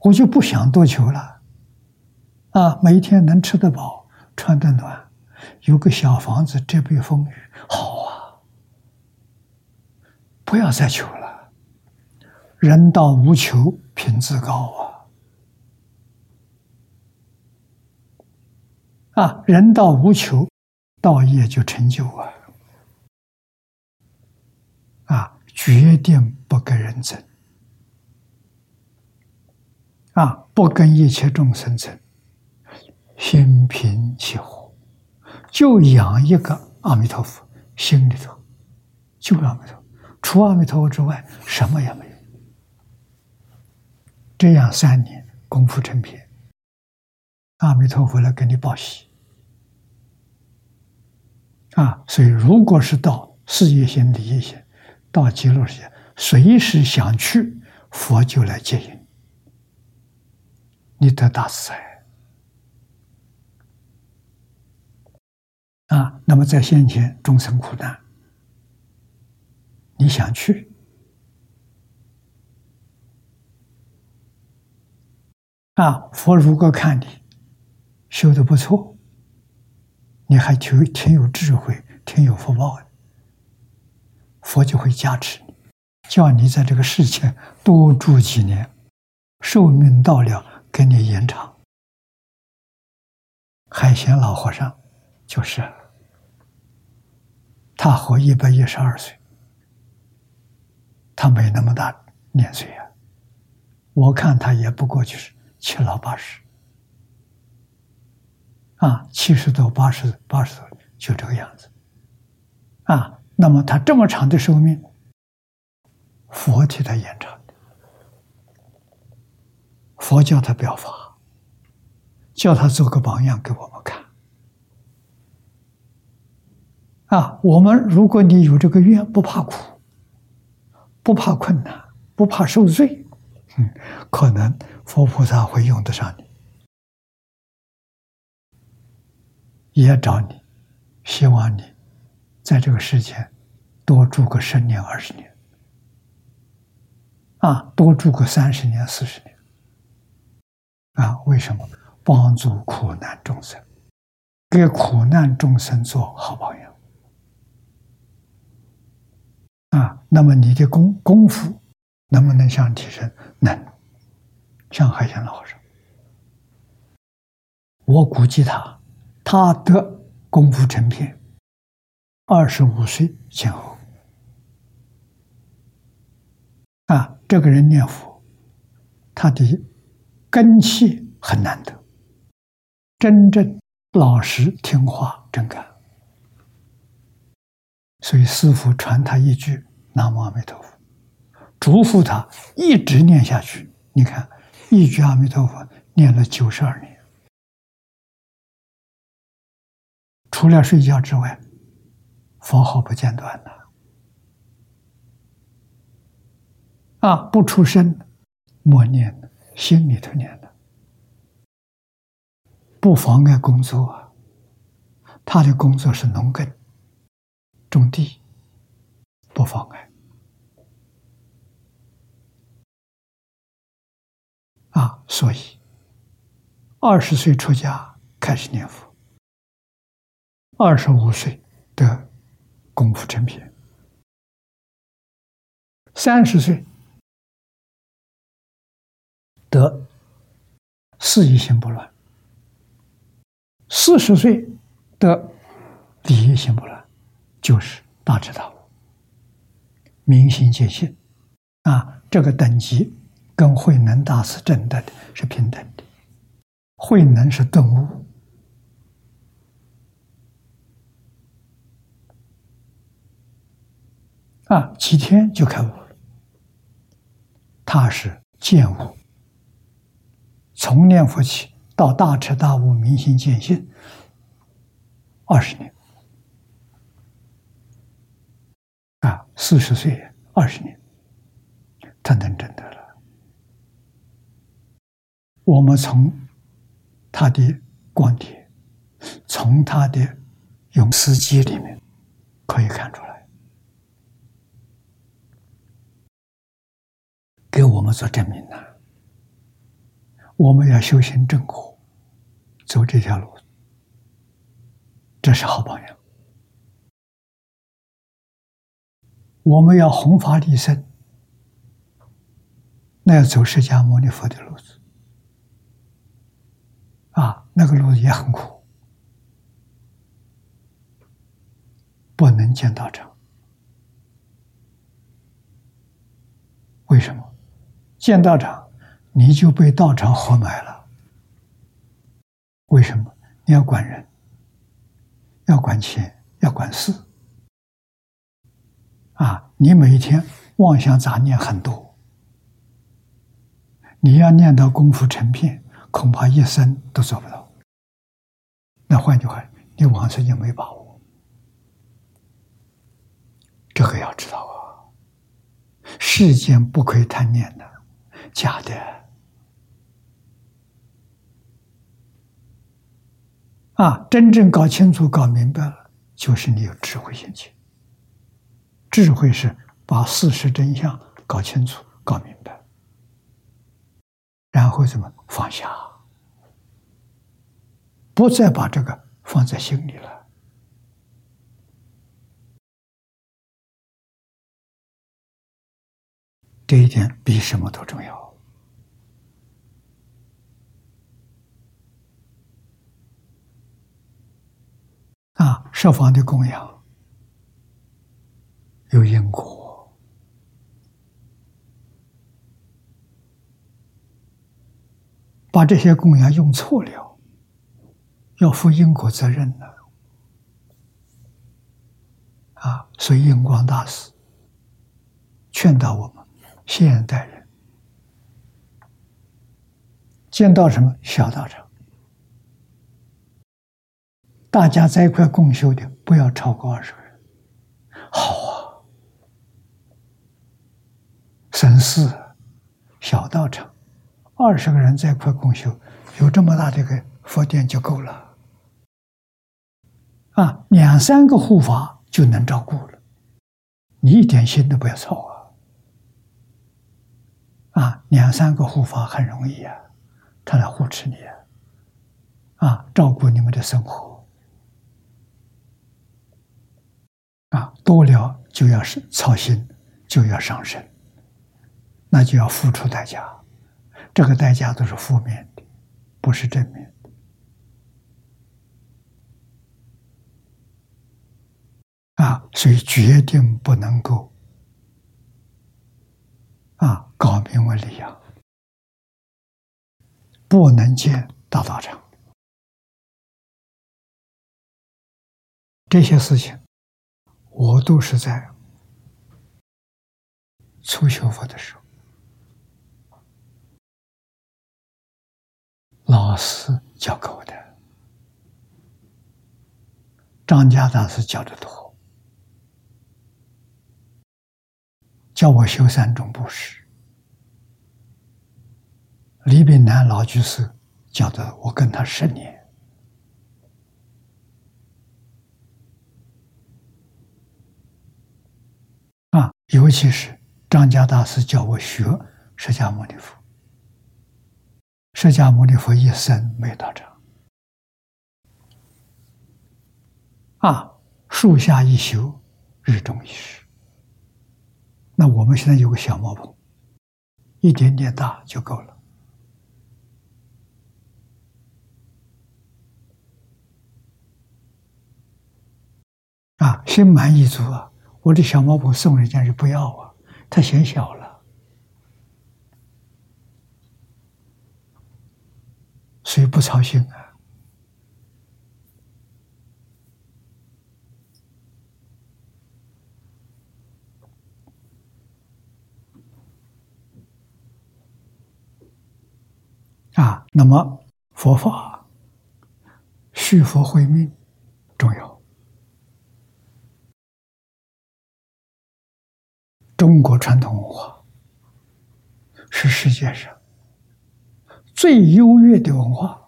我就不想多求了。啊，每天能吃得饱，穿得暖。有个小房子遮避风雨，好啊！不要再求了，人道无求，品质高啊！啊，人道无求，道业就成就啊！啊，决定不跟人争，啊，不跟一切众生争，心平气和。就养一个阿弥陀佛，心里头就阿弥陀佛，除阿弥陀佛之外，什么也没有。这样三年功夫成片，阿弥陀佛来给你报喜啊！所以，如果是到事业心、利益心，到极乐世界，随时想去，佛就来接引，你得大自在。啊，那么在先前众生苦难，你想去啊？佛如果看你修的不错，你还挺挺有智慧，挺有福报的，佛就会加持你，叫你在这个世界多住几年，寿命到了给你延长。海贤老和尚就是。他活一百一十二岁，他没那么大年岁啊。我看他也不过就是七老八十，啊，七十多、八十、八十多，就这个样子，啊。那么他这么长的寿命，佛替他延长，佛教他表法，叫他做个榜样给我们看。啊，我们如果你有这个愿，不怕苦，不怕困难，不怕受罪，嗯，可能佛菩萨会用得上你，也找你，希望你在这个世间多住个十年、二十年，啊，多住个三十年、四十年，啊，为什么？帮助苦难众生，给苦难众生做好榜样。啊，那么你的功功夫能不能向提升？能，像海贤老师，我估计他，他的功夫成片，二十五岁前后。啊，这个人念佛，他的根气很难得，真正老实听话真干。所以师父传他一句“南无阿弥陀佛”，嘱咐他一直念下去。你看，一句阿弥陀佛念了九十二年，除了睡觉之外，佛号不间断的。啊，不出声，默念的，心里头念的，不妨碍工作啊。他的工作是农耕、种地，不妨碍。啊，所以二十岁出家开始念佛，二十五岁的功夫成品，三十岁。得四意心不乱，四十岁得第一心不乱，就是大彻大悟、明心见性啊！这个等级跟慧能大师证的是平等的，慧能是顿悟啊，几天就开悟了，他是见悟。从念佛起到大彻大悟、明心见性，二十年啊，四十岁二十年，他能证得了。我们从他的观点，从他的用词记里面可以看出来，给我们做证明呢。我们要修行正果，走这条路，这是好榜样。我们要弘法利生，那要走释迦牟尼佛的路子啊，那个路子也很苦，不能见道长。为什么？见道场？你就被道场活埋了。为什么？你要管人，要管钱，要管事。啊，你每一天妄想杂念很多，你要念到功夫成片，恐怕一生都做不到。那换句话，你往生就没把握。这个要知道啊，世间不可以贪念的，假的。啊，真正搞清楚、搞明白了，就是你有智慧心情。智慧是把事实真相搞清楚、搞明白，然后怎么放下，不再把这个放在心里了。这一点比什么都重要。啊，设防的供养有因果，把这些供养用错了，要负因果责任的。啊，所以印光大师劝导我们现代人见到什么笑到什么。大家在一块共修的，不要超过二十个人。好啊，省事，小道场，二十个人在一块共修，有这么大的个佛殿就够了。啊，两三个护法就能照顾了，你一点心都不要操啊！啊，两三个护法很容易啊，他来护持你啊。啊，照顾你们的生活，啊，多了就要是操心，就要伤身，那就要付出代价，这个代价都是负面的，不是正面的，啊，所以决定不能够，啊，搞名为利养，不能建大道场。这些事情，我都是在初学佛的时候，老师教给我的。张家大师教的多，教我修三种布施。李炳南老居士教的，我跟他十年。啊，尤其是张家大师教我学释迦牟尼佛。释迦牟尼佛一生没到场，啊，树下一宿，日中一时。那我们现在有个小茅棚，一点点大就够了。啊，心满意足啊。我的小茅棚送人家就不要啊，太嫌小了，所以不操心啊。啊，那么佛法续佛慧命重要。中国传统文化是世界上最优越的文化。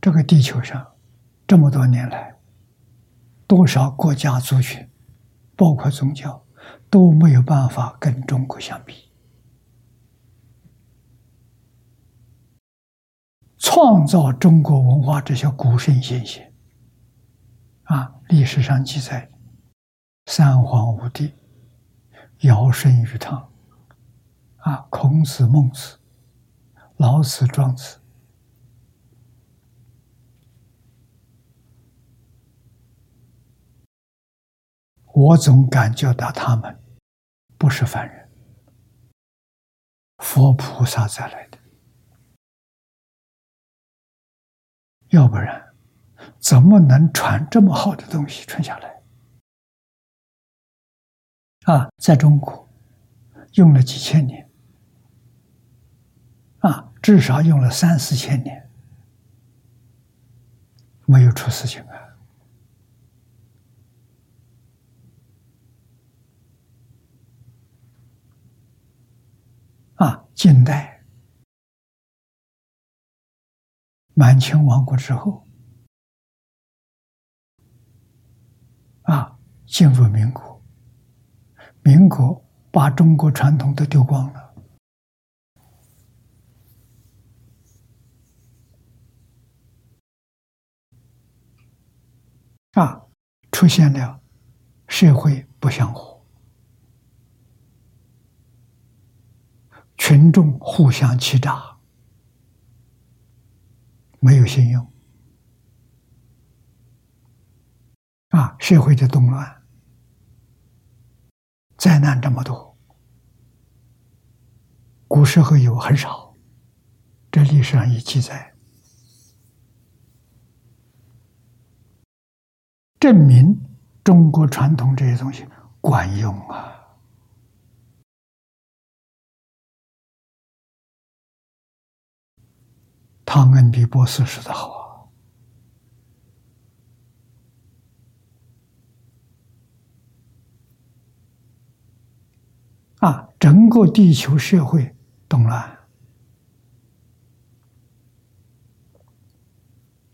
这个地球上这么多年来，多少国家族群，包括宗教，都没有办法跟中国相比。创造中国文化这些古圣先贤啊，历史上记载。三皇五帝，尧舜禹汤，啊，孔子、孟子、老子、庄子，我总感觉到他们不是凡人，佛菩萨再来的，要不然怎么能传这么好的东西传下来？啊，在中国用了几千年，啊，至少用了三四千年，没有出事情啊！啊，近代满清亡国之后，啊，进入民国。民国把中国传统都丢光了，啊，出现了社会不相互，群众互相欺诈，没有信用，啊，社会的动乱。灾难这么多，古时候有很少，这历史上也记载，证明中国传统这些东西管用啊。汤恩比波斯说的好。啊，整个地球社会动乱。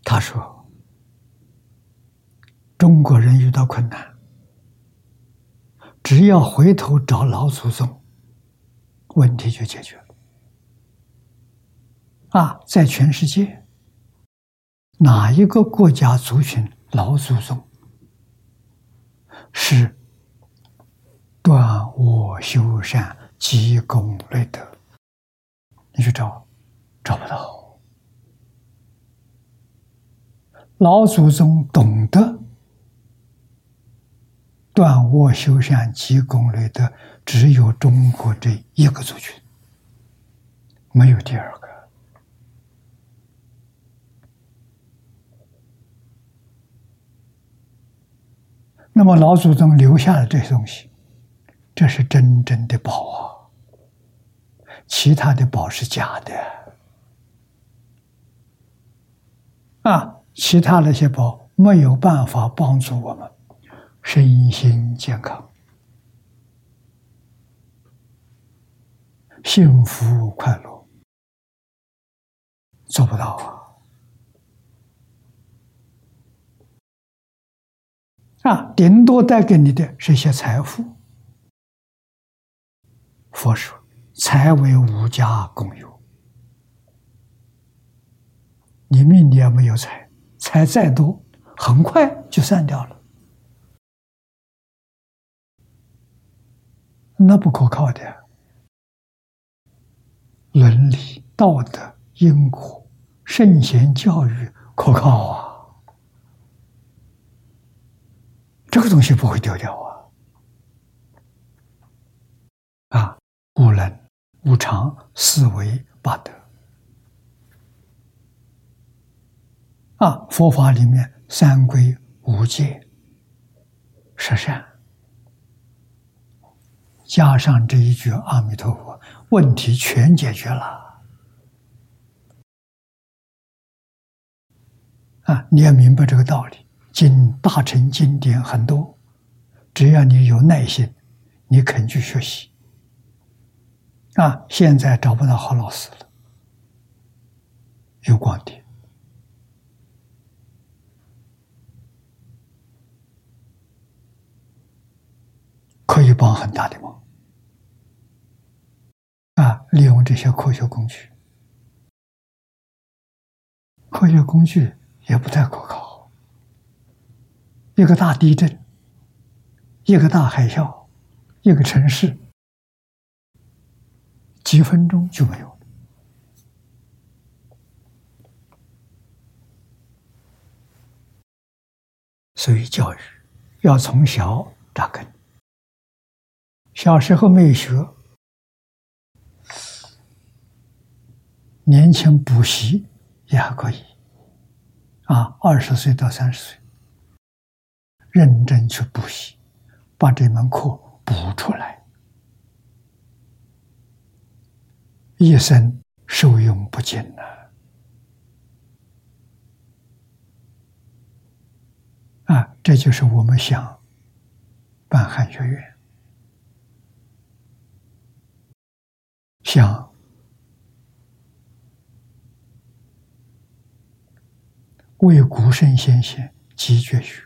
他说：“中国人遇到困难，只要回头找老祖宗，问题就解决了。”啊，在全世界哪一个国家族群老祖宗是断恶修善、积功累德？你去找，找不到。老祖宗懂得断卧修善、积功累德，只有中国这一个族群，没有第二个。那么老祖宗留下的这些东西，这是真正的宝啊！其他的宝是假的啊！其他那些宝没有办法帮助我们身心健康、幸福快乐，做不到啊！啊，顶多带给你的是一些财富。佛说。财为无家共有，你命里也没有财，财再多，很快就散掉了，那不可靠的。伦理、道德、因果、圣贤教育可靠啊，这个东西不会丢掉啊，啊，无能。无常、四维、八德啊，佛法里面三规、五戒、十善，加上这一句阿弥陀佛，问题全解决了啊！你要明白这个道理，经大乘经典很多，只要你有耐心，你肯去学习。啊，现在找不到好老师了。有光碟，可以帮很大的忙。啊，利用这些科学工具，科学工具也不太可靠。一个大地震，一个大海啸，一个城市。几分钟就没有了，所以教育要从小扎根。小时候没有学，年轻补习也还可以。啊，二十岁到三十岁，认真去补习，把这门课补出来。一生受用不尽呐！啊，这就是我们想办汉学院，想为古圣先贤集绝学，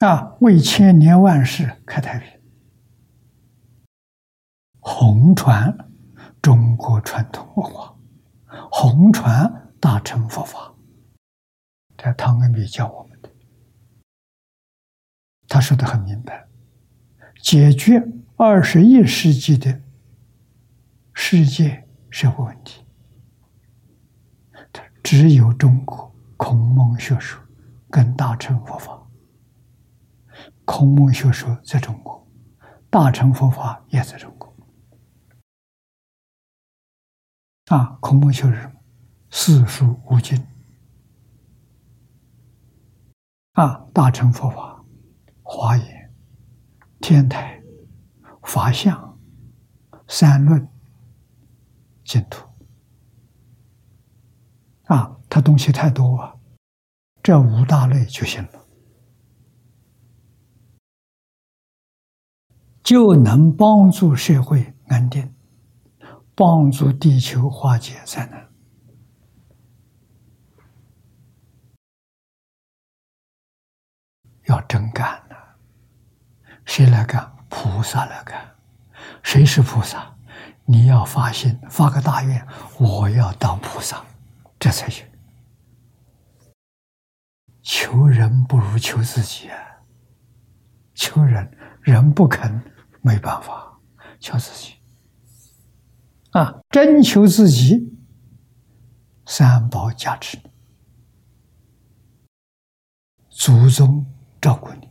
啊，为千年万世开太平。红传中国传统文化，红传大乘佛法，这汤恩比教我们的，他说的很明白，解决二十一世纪的世界社会问题，只有中国孔孟学说跟大乘佛法。孔孟学说在中国，大乘佛法也在中国。啊，孔孟学是四书五经。啊，大乘佛法、华严、天台、法相、三论、净土。啊，它东西太多啊，这五大类就行了，就能帮助社会安定。帮助地球化解灾难，要真干呐！谁来干？菩萨来干。谁是菩萨？你要发心，发个大愿，我要当菩萨，这才行。求人不如求自己啊！求人，人不肯，没办法，求自己。啊，征求自己，三宝加持，祖宗照顾你，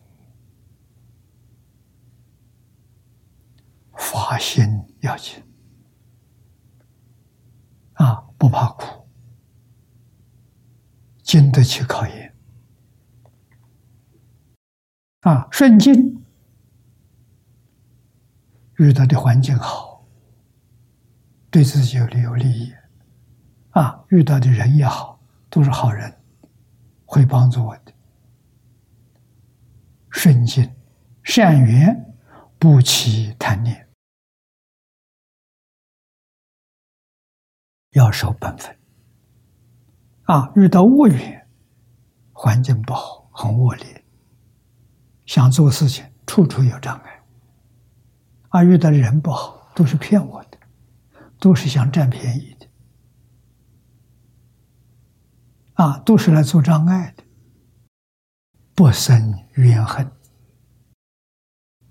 发心要紧。啊，不怕苦，经得起考验。啊，顺境遇到的环境好，对自己有利有利益。啊，遇到的人也好，都是好人，会帮助我的。顺境善缘，不起贪念。要守本分啊！遇到恶缘，环境不好，很恶劣，想做事情处处有障碍。啊，遇到人不好，都是骗我的，都是想占便宜的，啊，都是来做障碍的，不生怨恨，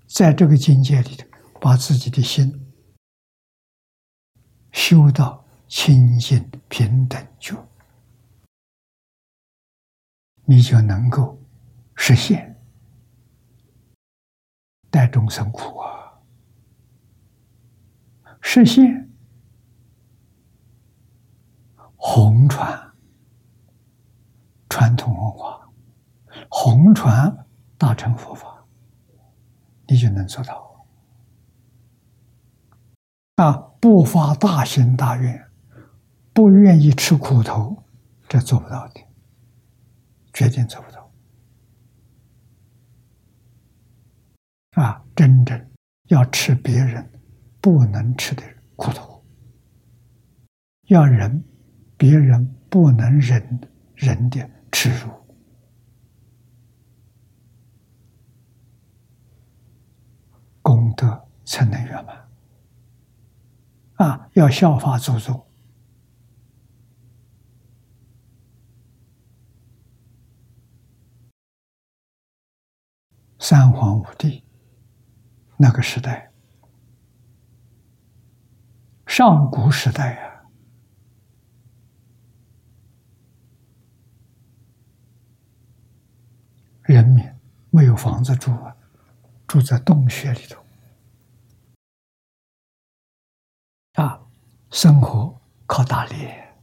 在这个境界里头，把自己的心修到。清净平等处，你就能够实现带众生苦啊！实现红传传统文化，红传大乘佛法，你就能做到啊！不发大心大愿。不愿意吃苦头，这做不到的，决定做不到。啊，真正要吃别人不能吃的苦头，要人别人不能忍人的耻辱，功德才能圆满。啊，要效法祖宗。三皇五帝那个时代，上古时代啊，人民没有房子住啊，住在洞穴里头啊，生活靠打猎，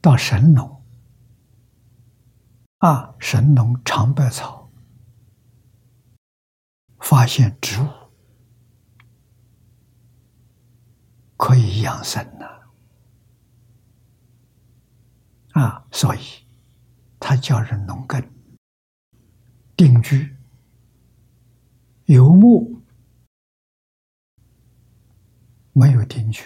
到神农。啊！神农尝百草，发现植物可以养生呐！啊所以他叫人农耕定居游牧，没有定居。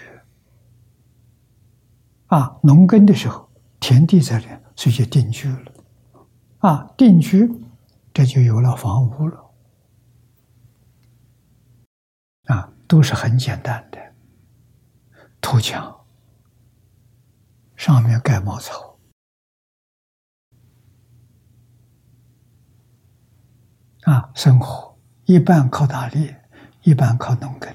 啊，农耕的时候，田地在这，所以就定居了。啊，定居，这就有了房屋了。啊，都是很简单的，土墙，上面盖茅草。啊，生活一半靠打猎，一半靠农耕。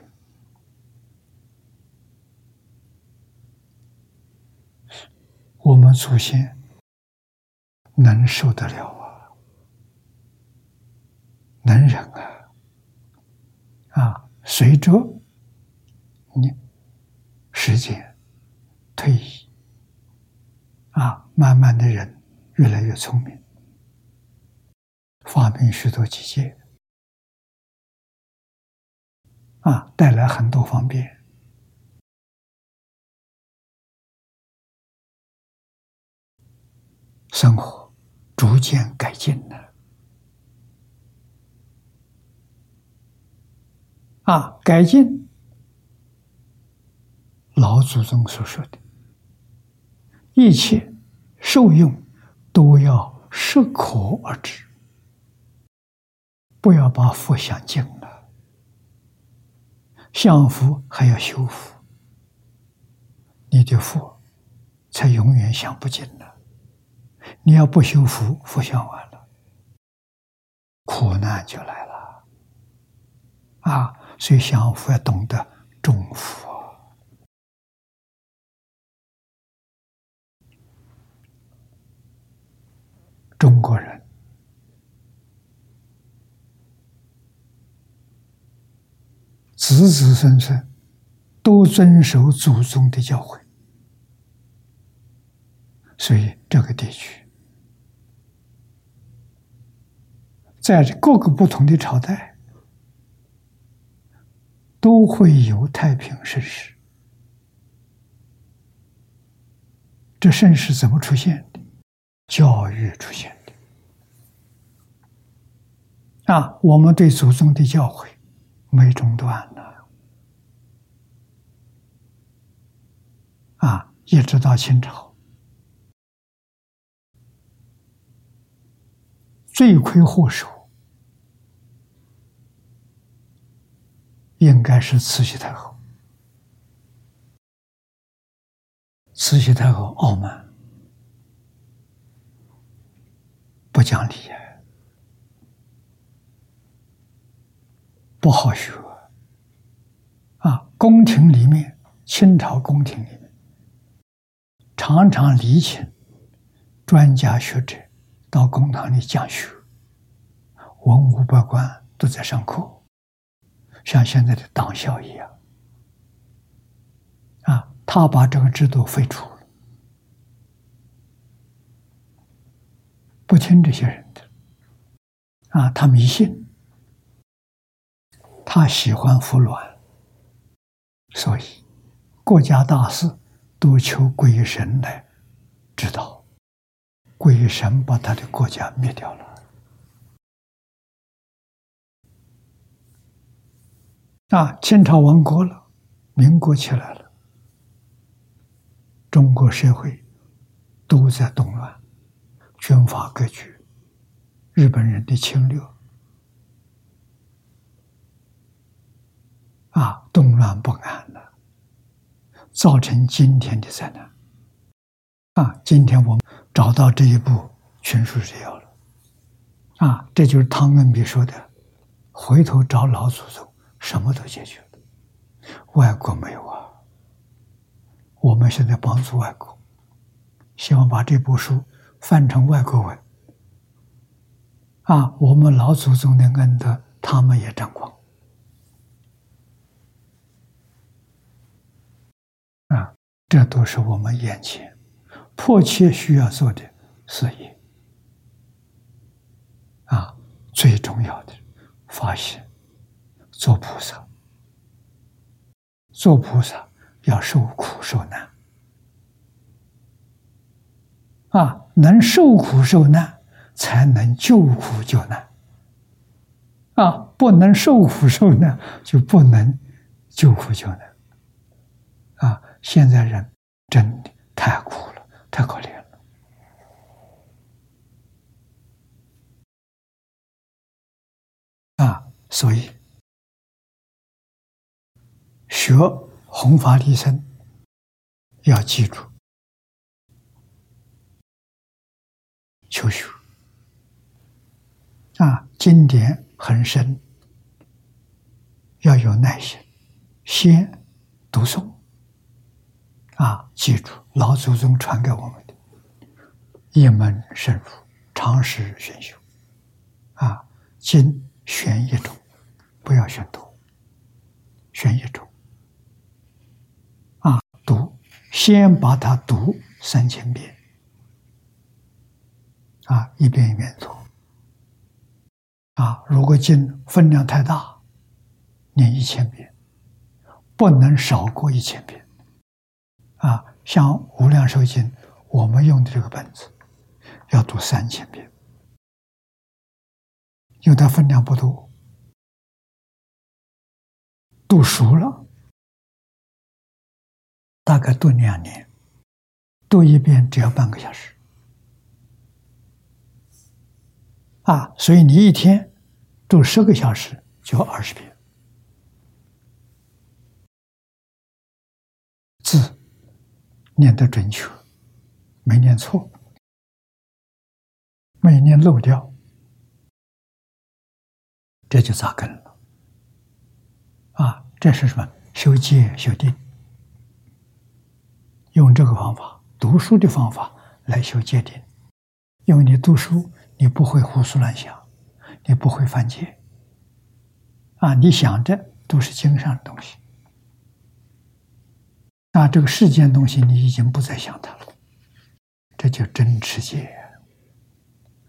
我们祖先。能受得了啊，能忍啊，啊，随着你时间推移，啊，慢慢的人越来越聪明，发明许多机械，啊，带来很多方便，生活。逐渐改进了啊！改进，老祖宗所说的，一切受用都要适可而止不要把佛想尽了，想佛还要修福，你的佛才永远想不尽了。你要不修福，福想完了，苦难就来了啊！所以享福要懂得重福。中国人子子孙孙都遵守祖宗的教诲，所以这个地区在各个不同的朝代都会有太平盛世。这盛世怎么出现的？教育出现的啊！我们对祖宗的教诲没中断了啊！一直到清朝，罪魁祸首应该是慈禧太后。慈禧太后傲慢。不讲理呀，不好学啊！宫廷里面，清朝宫廷里面，常常礼请专家学者到公堂里讲学，文武百官都在上课，像现在的党校一样啊！他把这个制度废除了。不听这些人的，啊，他迷信，他喜欢服软，所以国家大事都求鬼神来指导，鬼神把他的国家灭掉了。啊，清朝亡国了，民国起来了，中国社会都在动乱。军阀割据，日本人的侵略，啊，动乱不安了，造成今天的灾难。啊，今天我们找到这一步全书是要了。啊，这就是汤恩比说的：“回头找老祖宗，什么都解决了。”外国没有啊，我们现在帮助外国，希望把这部书。翻成外国文，啊，我们老祖宗的恩德，他们也沾光，啊，这都是我们眼前迫切需要做的事业，啊，最重要的发心，做菩萨，做菩萨要受苦受难。啊，能受苦受难，才能救苦救难。啊，不能受苦受难，就不能救苦救难。啊，现在人真的太苦了，太可怜了。啊，所以学弘法利生，要记住。求学啊，经典很深，要有耐心，先读诵啊，记住老祖宗传给我们的，一门深入，长时选修啊，经选一种，不要选多，选一种啊，读，先把它读三千遍。啊，一遍一遍做。啊，如果经分量太大，念一千遍，不能少过一千遍。像《无量寿经》，我们用的这个本子，要读三千遍。有的分量不多，读熟了，大概读两年，读一遍只要半个小时。啊，所以你一天读十个小时就二十遍，字念得准确，没念错，没念漏掉，这就扎根了。啊，这是什么？修戒修定，用这个方法，读书的方法来修戒定，因为你读书，你不会胡思乱想。你不会犯戒啊！你想着都是经上的东西，那，这个世间东西你已经不再想它了，这叫真持戒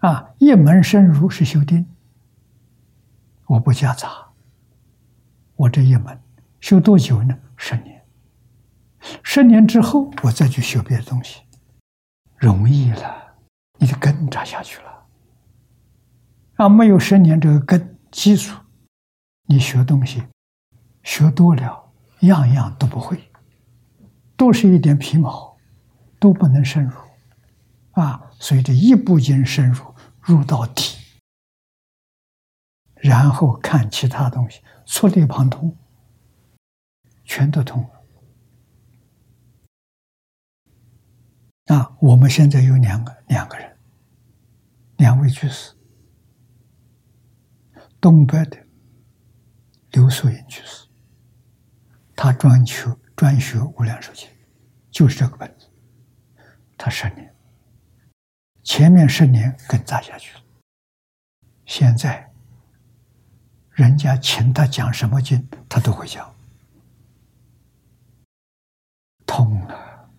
啊！一门深入是修定，我不夹杂，我这一门修多久呢？十年，十年之后我再去修别的东西，容易了，你的根扎下去了。啊，没有十年这个根基础，你学东西学多了，样样都不会，都是一点皮毛，都不能深入。啊，所以这一步进深入，入到底，然后看其他东西，触类旁通，全都通了。啊，我们现在有两个两个人，两位居士。东北的刘素云居士，他专求专学无量寿经，就是这个本子。他十年，前面十年更扎下去了。现在，人家请他讲什么经，他都会讲，通了。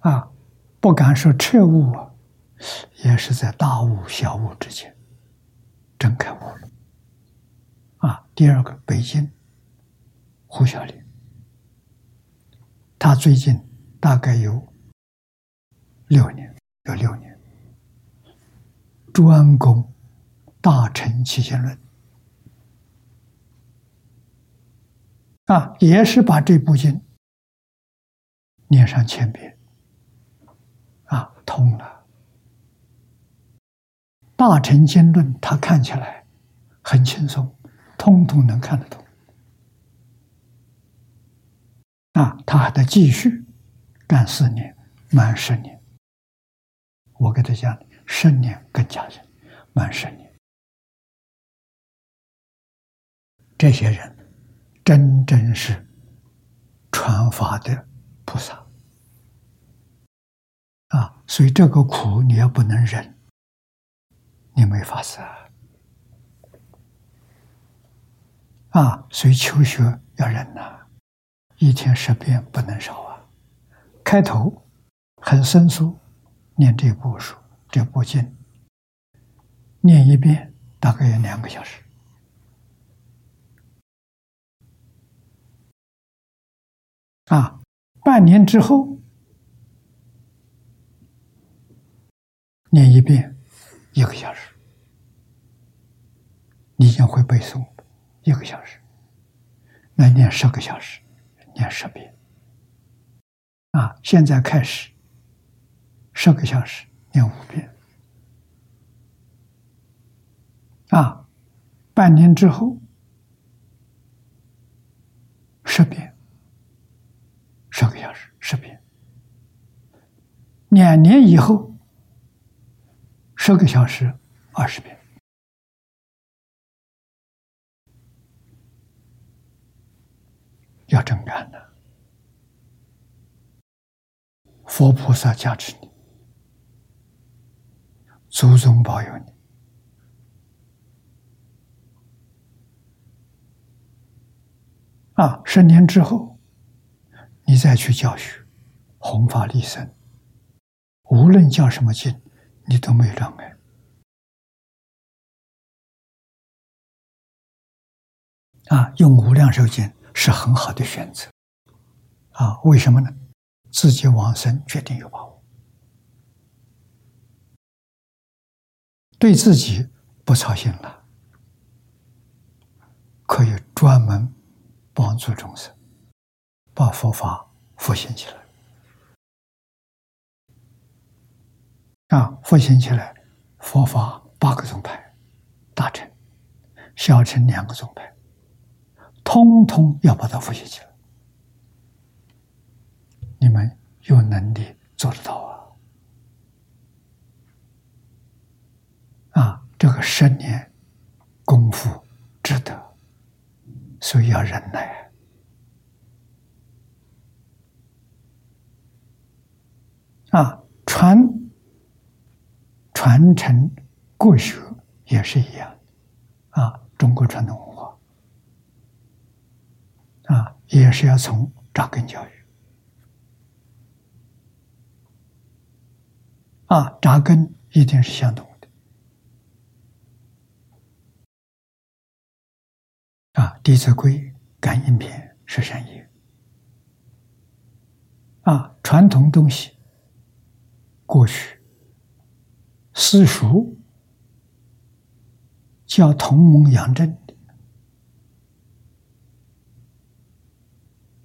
啊，不敢说彻悟啊，也是在大悟小悟之间。真开悟了，啊！第二个，北京胡小林，他最近大概有六年，有六年，专攻《大乘起信论》，啊，也是把这部经念上千遍，啊，通了。大乘经论，他看起来很轻松，通通能看得懂。啊，他还得继续干四年，满十年。我给他讲，十年更加人，满十年。这些人真正是传法的菩萨啊，所以这个苦你要不能忍。你没法子啊！所以求学要忍呐，一天十遍不能少啊。开头很生疏，念这部书、这部经，念一遍大概要两个小时啊。半年之后念一遍。一个小时，你将会背诵一个小时，那念十个小时，念十遍。啊，现在开始，十个小时念五遍。啊，半年之后，十遍，十个小时，十遍。两年以后。十个小时，二十遍，要真干的。佛菩萨加持你，祖宗保佑你。啊，十年之后，你再去教学，弘法利生，无论教什么经。你都没有障碍啊！用无量寿经是很好的选择啊！为什么呢？自己往生决定有把握，对自己不操心了，可以专门帮助众生，把佛法复兴起来。啊，复兴起来，佛法八个宗派大乘。小乘两个宗派，通通要把它复习起来。你们有能力做得到啊！啊，这个十年功夫值得，所以要忍耐啊！传传承国学也是一样啊，中国传统文化啊，也是要从扎根教育。啊，扎根一定是相同的。啊，《弟子规》感应篇是善业。啊，传统东西，过去私塾叫同盟养正的，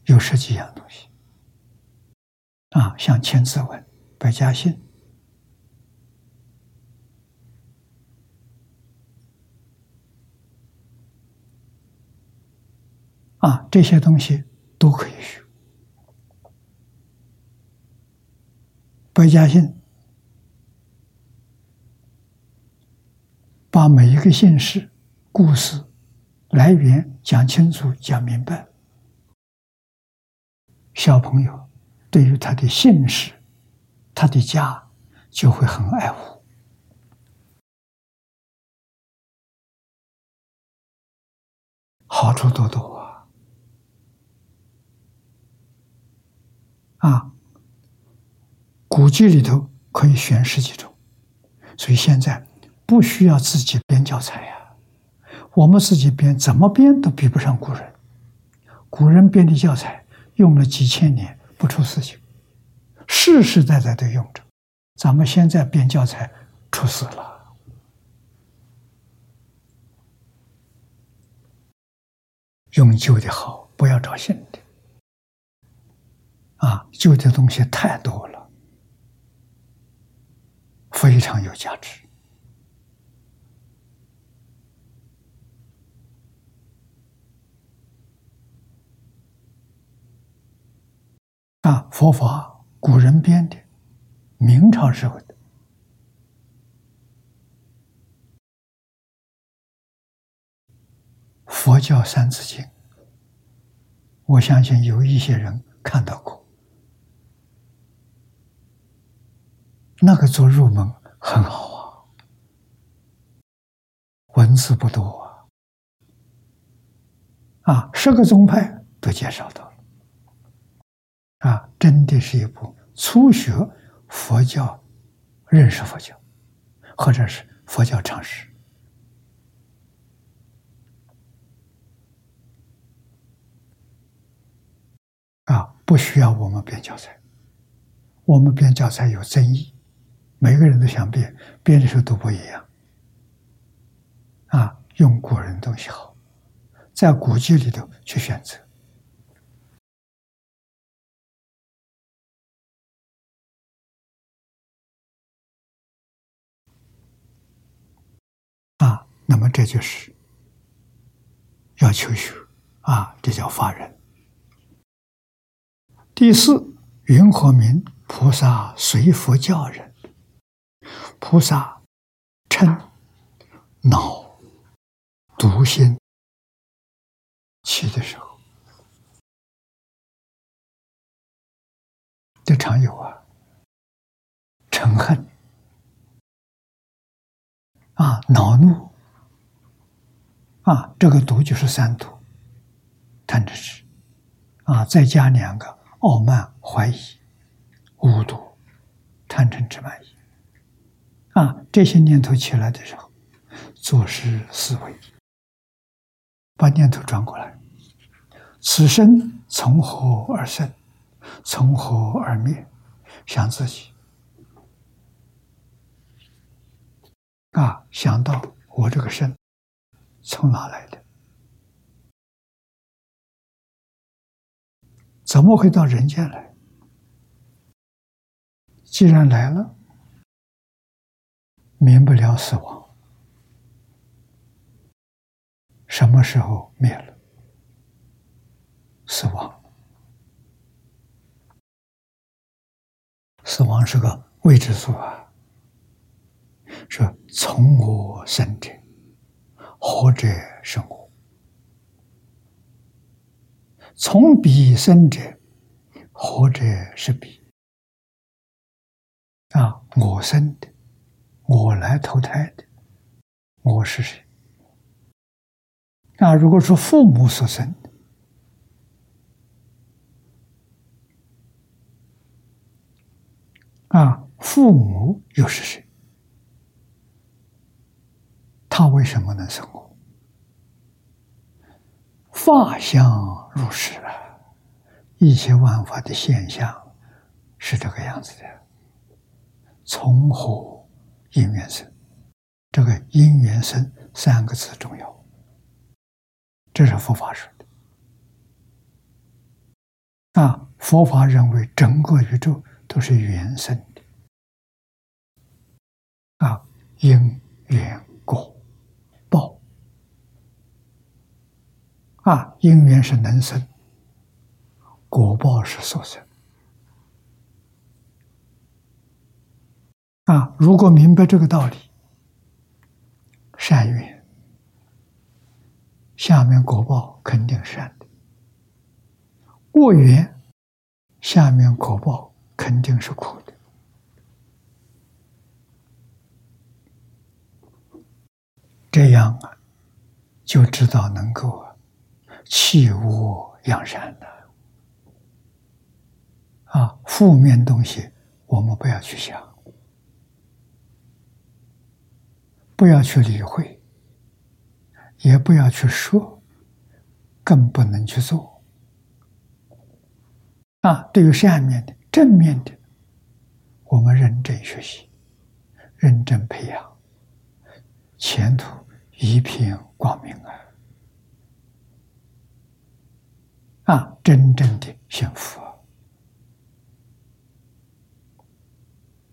有十几样东西。啊，像《千字文》《百家姓》。啊，这些东西都可以学。百家姓把每一个姓氏故事来源讲清楚、讲明白，小朋友对于他的姓氏、他的家就会很爱护，好处多多。啊，啊古籍里头可以选十几种，所以现在不需要自己编教材呀。我们自己编，怎么编都比不上古人。古人编的教材用了几千年不出事情，世世代代都用着。咱们现在编教材出事了，用旧的好，不要找新的。啊，旧的东西太多了，非常有价值。啊，佛法古人编的，明朝时候的。佛教三字经，我相信有一些人看到过。那个做入门很好啊，文字不多啊，啊，十个宗派都介绍到，啊，真的是一部初学佛教、认识佛教，或者是佛教常识啊，不需要我们编教材，我们编教材有争议。每个人都想编，编的时候都不一样。啊，用古人东西好，在古籍里头去选择。那么这就是要求学啊，这叫法人。第四，云和明菩萨随佛教人。菩萨嗔、恼、毒心起的时候，这常有啊，嗔恨啊，恼怒啊，这个毒就是三毒，贪嗔痴啊，再加两个傲慢、怀疑、无毒、贪嗔痴慢疑。啊，这些念头起来的时候，做事思维，把念头转过来：此生从何而生？从何而灭？想自己啊，想到我这个身从哪来的？怎么会到人间来？既然来了。免不了死亡，什么时候灭了？死亡。死亡是个未知数啊！说从我生者，活者生我；从彼生者，活者是彼。啊，我生的，我来投胎的，我是谁？啊，如果说父母所生的。啊，父母又是谁？他为什么能生我？法相如是啊，一切万法的现象是这个样子的。从何因缘生？这个因缘生三个字重要，这是佛法说的。啊，佛法认为整个宇宙。都是缘生的啊，因缘果报啊，因缘是能生，果报是所生啊。如果明白这个道理，善缘下面果报肯定善的，恶缘下面果报。肯定是苦的，这样啊，就知道能够弃恶扬善的。啊，负面东西我们不要去想，不要去理会，也不要去说，更不能去做。啊，对于善面的。正面的，我们认真学习，认真培养，前途一片光明啊！啊，真正的幸福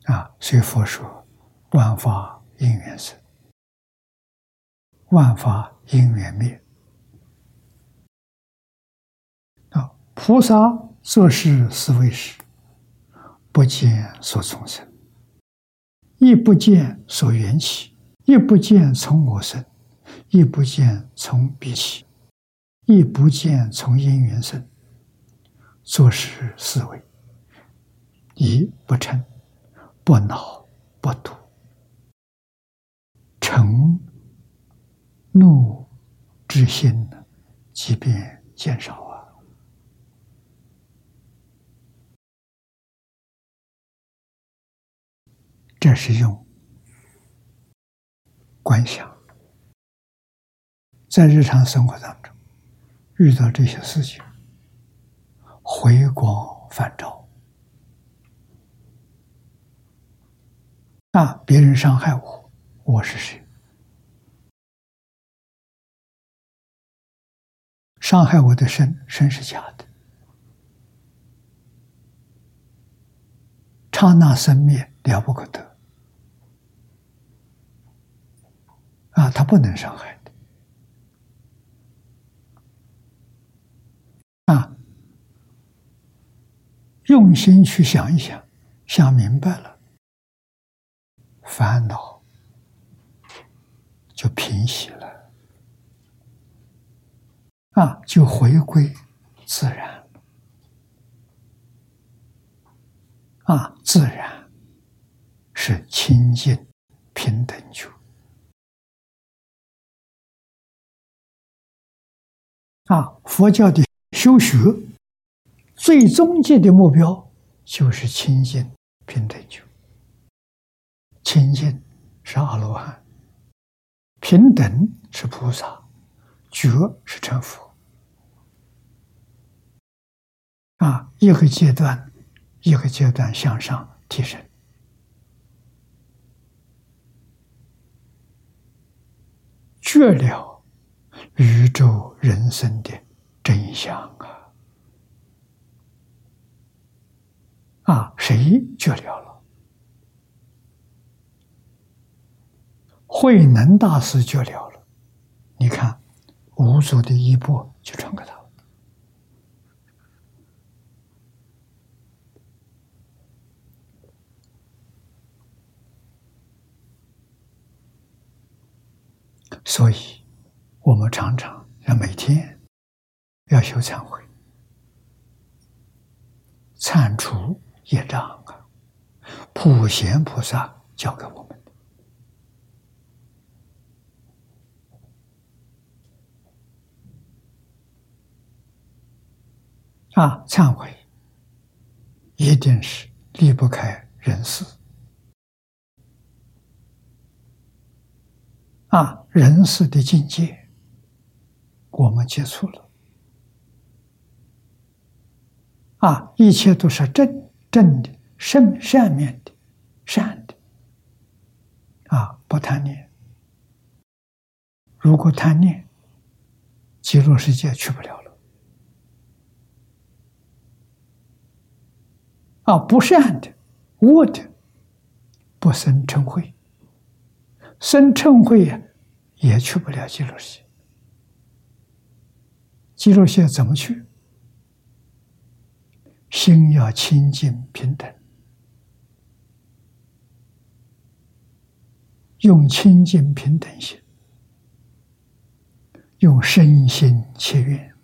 啊！所以佛说：“万法因缘生，万法因缘灭。”啊，菩萨做事是为时。不见所从生，亦不见所缘起，亦不见从我生，亦不见从彼起，亦不见从因缘生。做事思维，一不嗔，不恼，不妒，嗔怒之心呢，即便减少啊。这是用观想，在日常生活当中遇到这些事情，回光返照啊！别人伤害我，我是谁？伤害我的身，身是假的。刹那生灭，了不可得。啊，他不能伤害的。啊，用心去想一想，想明白了，烦恼就平息了，啊，就回归自然，啊，自然是清净平等处。啊，佛教的修学最终极的目标就是清净平等觉。清净是阿罗汉，平等是菩萨，觉是成佛。啊，一个阶段一个阶段向上提升，觉了。宇宙人生的真相啊！啊，谁觉了了？慧能大师觉了了。你看，五祖的衣钵就传给他了。所以，我们常常要每天要修忏悔，忏除业障啊！普贤菩萨教给我们的啊，忏悔一定是离不开人事。啊，人世的境界，我们接触了。啊，一切都是正正的、善善面的、善的。啊，不贪念。如果贪念，极乐世界去不了了。啊，不善的、恶的，不生嗔恚。生嗔恚呀，也去不了极乐世界。极乐世界怎么去？心要清净平等，用清净平等心，用身心切愿，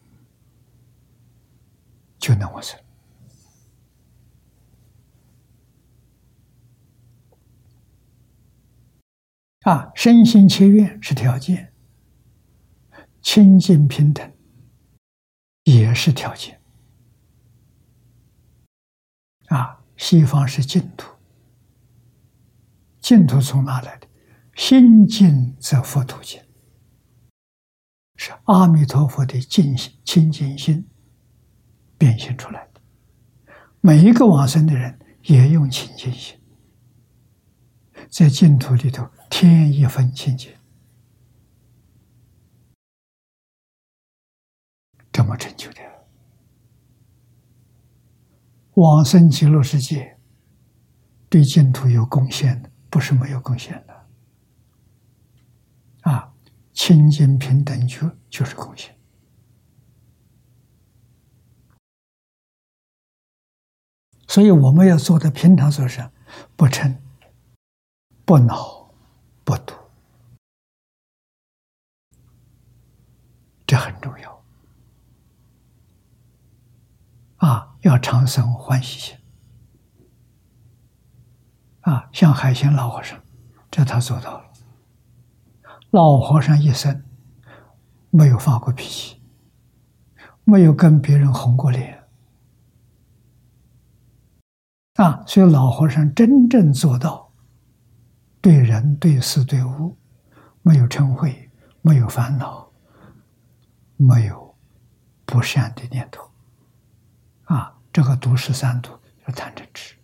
就能完成。啊，身心切愿是条件，清净平等也是条件。啊，西方是净土，净土从哪来的？心净则佛土净，是阿弥陀佛的净心、清净心变现出来的。每一个往生的人也用清净心，在净土里头。添一分清净，这么成就的往生极乐世界，对净土有贡献的，不是没有贡献的。啊，清净平等觉就是贡献。所以我们要做的平常做事，不嗔不恼。不读，这很重要啊！要长生欢喜心啊！像海鲜老和尚，这他做到了。老和尚一生没有发过脾气，没有跟别人红过脸啊！所以老和尚真正做到。对人、对事、对物，没有嗔恚，没有烦恼，没有不善的念头，这个毒十三毒是贪嗔痴，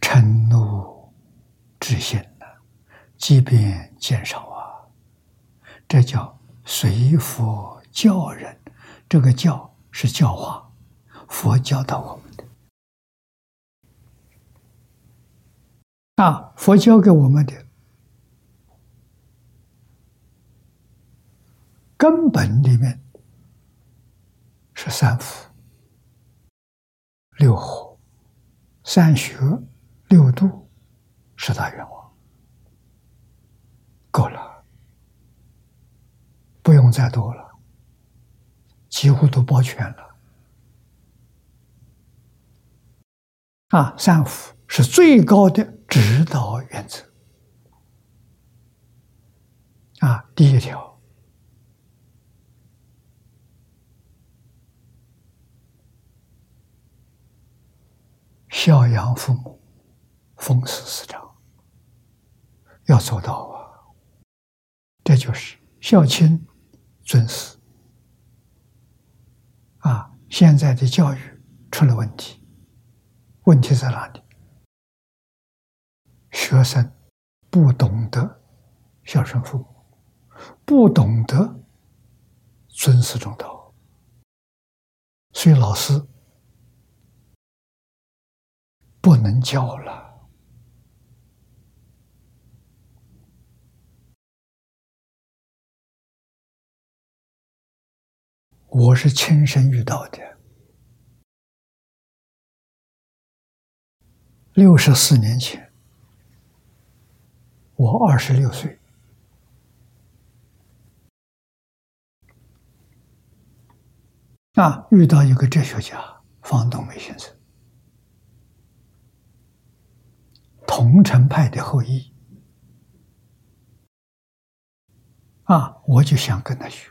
嗔怒之心呢，即便减少啊，这叫随佛教人，这个教是教化。佛教导我们的啊，佛教给我们的根本里面是三福、六火、三学、六度、十大愿望，够了，不用再多了，几乎都包全了。啊，三福是最高的指导原则。啊，第一条，孝养父母，奉事师长，要做到啊。这就是孝亲尊师。啊，现在的教育出了问题。问题在哪里？学生不懂得孝顺父母，不懂得尊师重道，所以老师不能教了。我是亲身遇到的，六十四年前，我二十六岁，啊，遇到一个哲学家方东梅先生，桐城派的后裔，啊，我就想跟他学。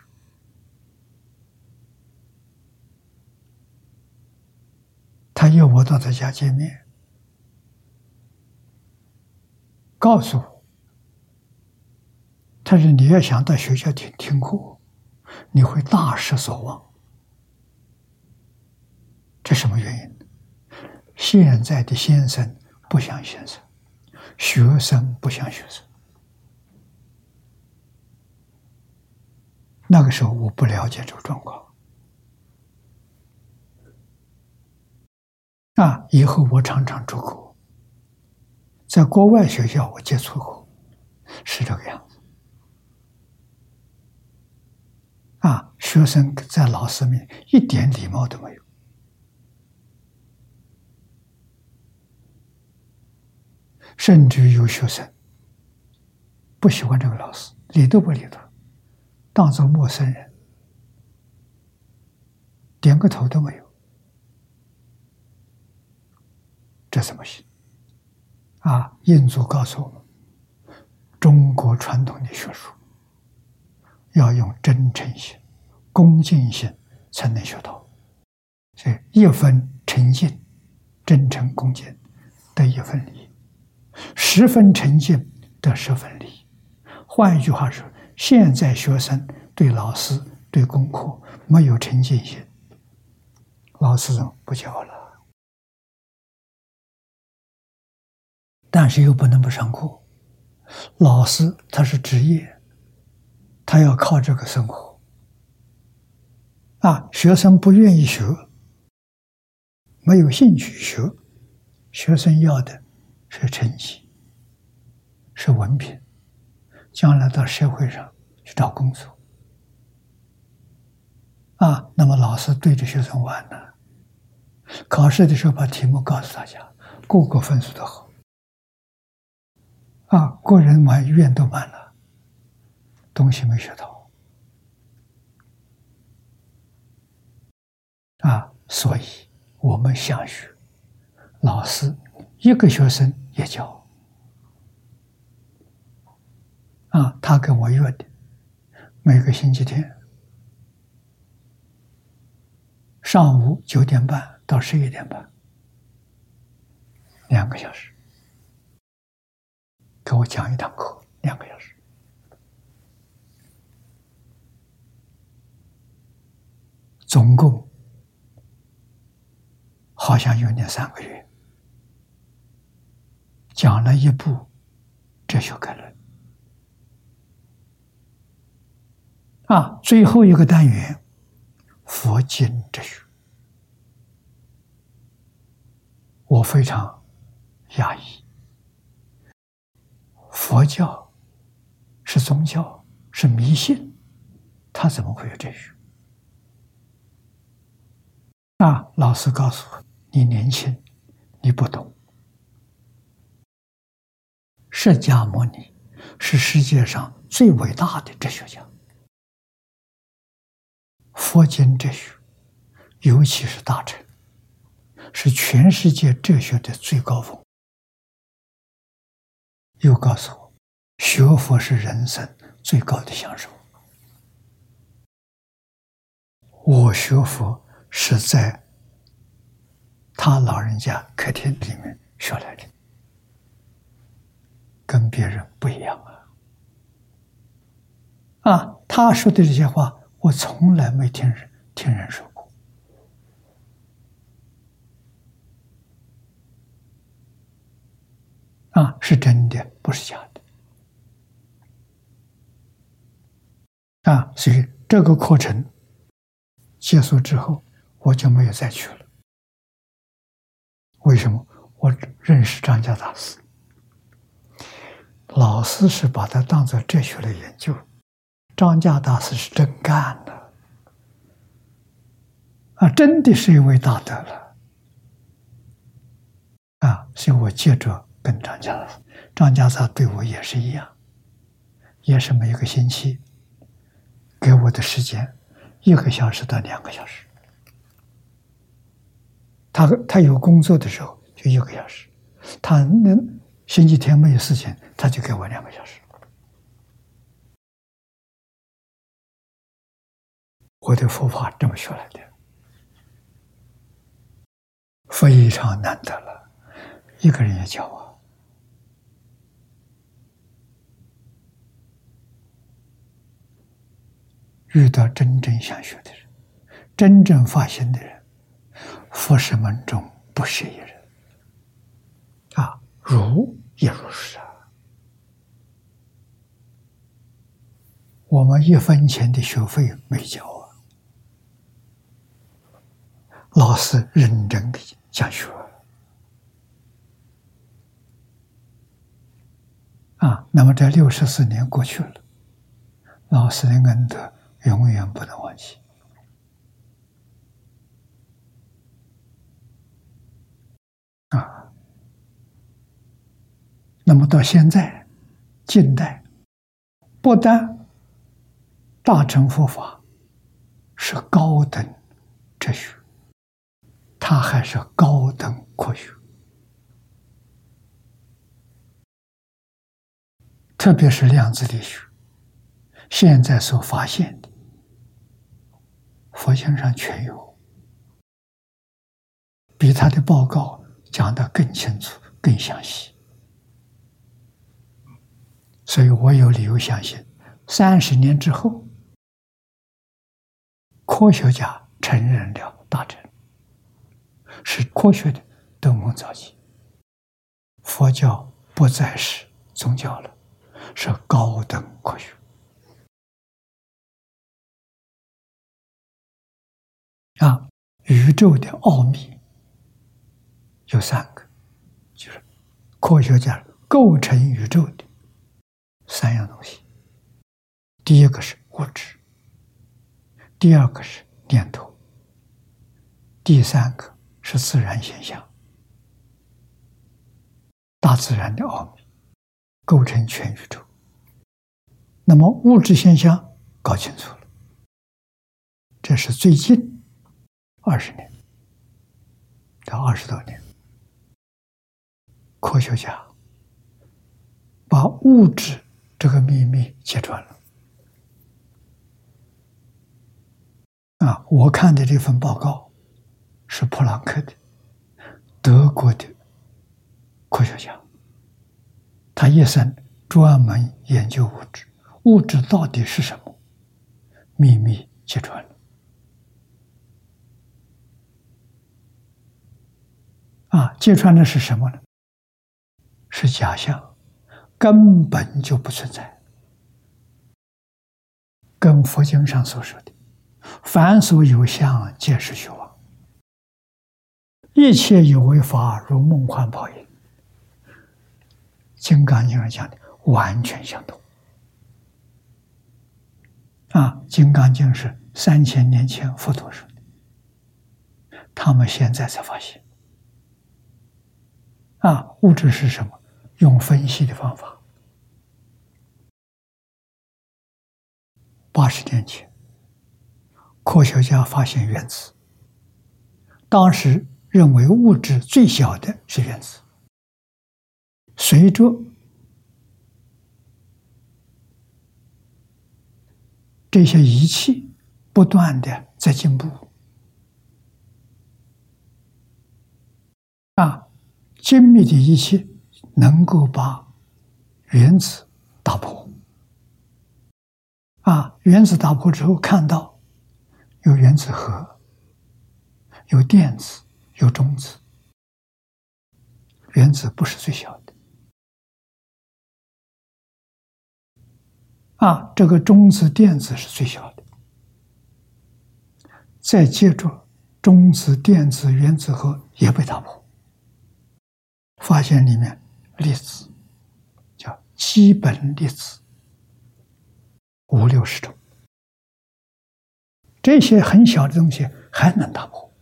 他约我到他家见面，告诉我，他说：“你要想到学校听听课，你会大失所望。”这什么原因？现在的先生不像先生，学生不像学生。那个时候我不了解这个状况。啊！以后我常常出国，在国外学校我接触过，是这个样子。啊，学生在老师面一点礼貌都没有，甚至有学生不喜欢这个老师，理都不理他，当做陌生人，点个头都没有。这怎么行？啊！印祖告诉我们，中国传统的学术要用真诚心、恭敬心才能学到。所以一分诚信、真诚恭敬得一分利，十分诚信得十分利。换一句话说，现在学生对老师、对功课没有诚信心，老师不教了。但是又不能不上课，老师他是职业，他要靠这个生活。啊，学生不愿意学，没有兴趣学，学生要的是成绩，是文凭，将来到社会上去找工作。啊，那么老师对着学生玩呢，考试的时候把题目告诉大家，个个分数都好。啊，个人满院都满了，东西没学到，啊，所以我们想学，老师一个学生也教，啊，他跟我约的，每个星期天。上午九点半到十一点半，两个小时。给我讲一堂课，两个小时，总共好像有两三个月，讲了一部哲学概论。啊，最后一个单元，佛经哲学，我非常压抑。佛教是宗教，是迷信，他怎么会有哲学？啊，老师告诉我，你年轻，你不懂。释迦牟尼是世界上最伟大的哲学家，佛经哲学，尤其是大乘，是全世界哲学的最高峰。又告诉我，学佛是人生最高的享受。我学佛是在他老人家客厅里面学来的，跟别人不一样啊！啊，他说的这些话，我从来没听人听人说过。啊，是真的，不是假的。啊，所以这个课程结束之后，我就没有再去了。为什么？我认识张家大师，老师是把它当做哲学来研究，张家大师是真干的。啊，真的是一位大德了，啊，所以我接着跟张家长，张家长对我也是一样，也是每个星期给我的时间一个小时到两个小时，他他有工作的时候就一个小时，他那星期天没有事情，他就给我两个小时。我的佛法这么学来的，非常难得了。一个人也教我，遇到真正想学的人，真正发心的人，佛师门中不是一人。啊，如也如是啊。我们一分钱的学费没交啊。老师认真的讲学啊，那么这六十四年过去了，老师的恩德永远不能忘记啊。那么到现在，近代不但大乘佛法是高等哲学。它还是高等科学，特别是量子力学，现在所发现的，佛经上全有，比他的报告讲的更清楚、更详细，所以我有理由相信，三十年之后，科学家承认了大乘。是科学的登峰造极，佛教不再是宗教了，是高等科学。啊，宇宙的奥秘有三个，就是科学家构成宇宙的三样东西。第一个是物质，第二个是念头，第三个。是自然现象，大自然的奥秘构成全宇宙。那么物质现象搞清楚了，这是最近二十年到二十多年，科学家把物质这个秘密揭穿了。啊，我看的这份报告。是普朗克的，德国的科学家，他一生专门研究物质，物质到底是什么？秘密揭穿了。啊，揭穿的是什么呢？是假象，根本就不存在。跟佛经上所说的“凡所有相，皆是虚妄”。一切有为法，如梦幻泡影。《金刚经》上讲的完全相同。啊，《金刚经》是三千年前佛陀说的，他们现在才发现。啊，物质是什么？用分析的方法，八十年前，科学家发现原子，当时。认为物质最小的是原子。随着这些仪器不断的在进步，啊，精密的仪器能够把原子打破，啊，原子打破之后看到有原子核，有电子。有中子，原子不是最小的啊，这个中子、电子是最小的。再接着，中子、电子、原子核也被打破，发现里面粒子叫基本粒子五六十种，这些很小的东西还能打破。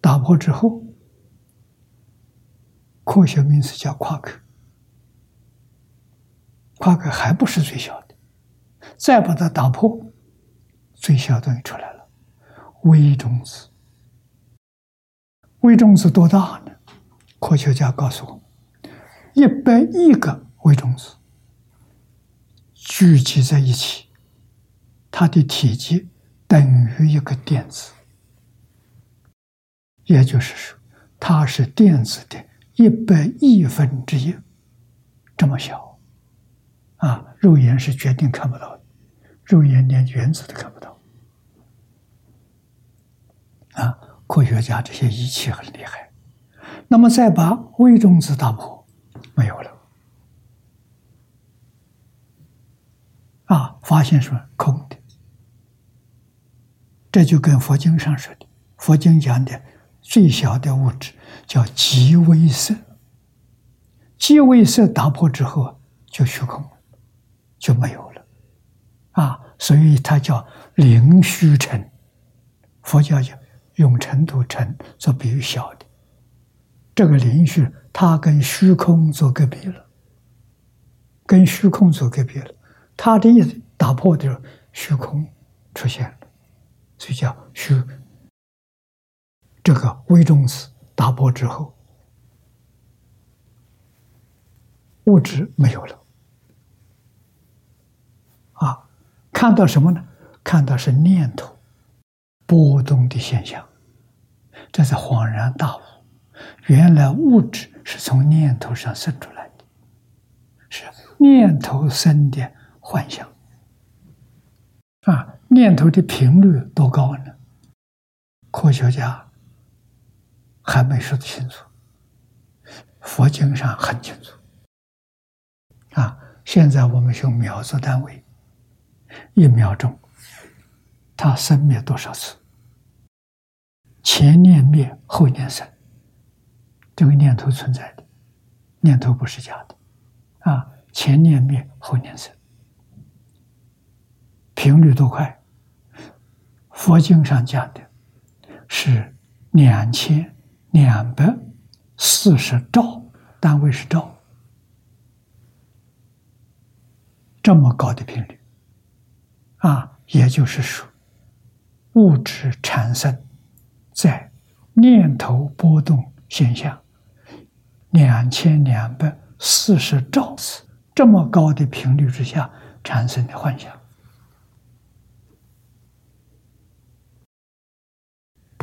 打破之后，科学名词叫夸克，夸克还不是最小的，再把它打破，最小东西出来了，微中子。微中子多大呢？科学家告诉我，一百亿个微中子聚集在一起，它的体积等于一个电子。也就是说，它是电子的一百亿分之一，这么小，啊，肉眼是绝对看不到的，肉眼连原子都看不到，啊，科学家这些仪器很厉害，那么再把微中子打破，没有了，啊，发现是空的，这就跟佛经上说的，佛经讲的。最小的物质叫极微色，极微色打破之后就虚空了，就没有了，啊，所以它叫灵虚尘。佛教讲用尘土尘做比喻小的，这个灵虚它跟虚空做隔壁了，跟虚空做隔壁了，它的意思打破的时候虚空出现了，所以叫虚。这个微中子打破之后，物质没有了，啊，看到什么呢？看到是念头波动的现象，这才恍然大悟，原来物质是从念头上生出来的，是念头生的幻象，啊，念头的频率多高呢？科学家。还没说清楚，佛经上很清楚。啊，现在我们用秒做单位，一秒钟，它生灭多少次？前念灭，后念生，这个念头存在的，念头不是假的，啊，前念灭，后念生，频率多快？佛经上讲的是两千。两百四十兆，单位是兆，这么高的频率，啊，也就是说，物质产生在念头波动现象。两千两百四十兆次这么高的频率之下产生的幻想，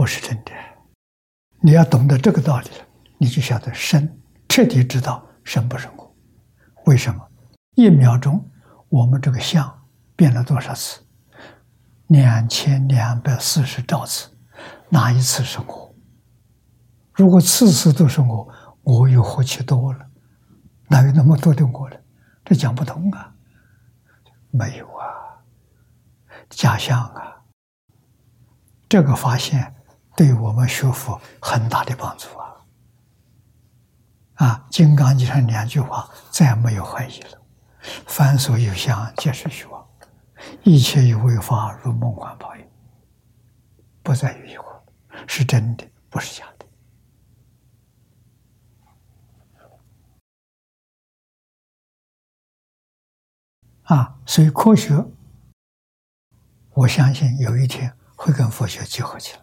不是真的。你要懂得这个道理了，你就晓得生彻底知道生不生我。为什么？一秒钟我们这个相变了多少次？两千两百四十兆次，哪一次是我？如果次次都是我，我又何其多了？哪有那么多的我了？这讲不通啊！没有啊，假象啊！这个发现。对我们学佛很大的帮助啊！啊，《金刚经》上两句话再没有怀疑了：“凡所有相，皆是虚妄；一切有为法，如梦幻泡影。”不再有疑惑，是真的，不是假的。啊，所以科学，我相信有一天会跟佛学结合起来。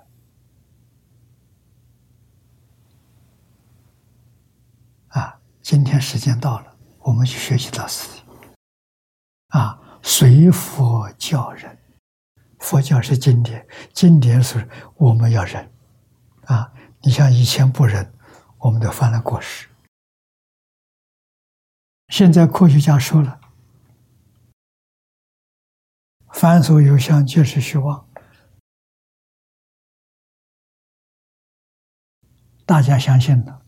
今天时间到了，我们去学习大师。啊，随佛教人，佛教是经典，经典是我们要忍。啊，你像以前不忍，我们都犯了过失。现在科学家说了，凡所有相，皆是虚妄。大家相信了，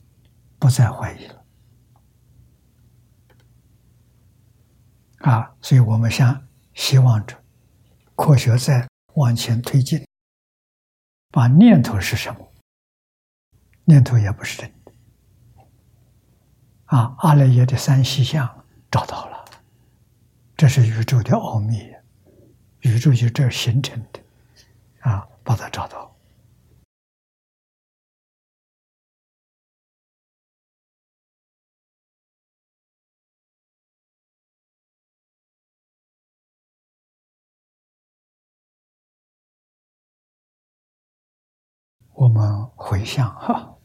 不再怀疑了。啊，所以我们向希望着科学在往前推进，把念头是什么？念头也不是真的。啊，阿赖耶的三细相找到了，这是宇宙的奥秘，宇宙就这形成的。啊，把它找到。我们回想哈。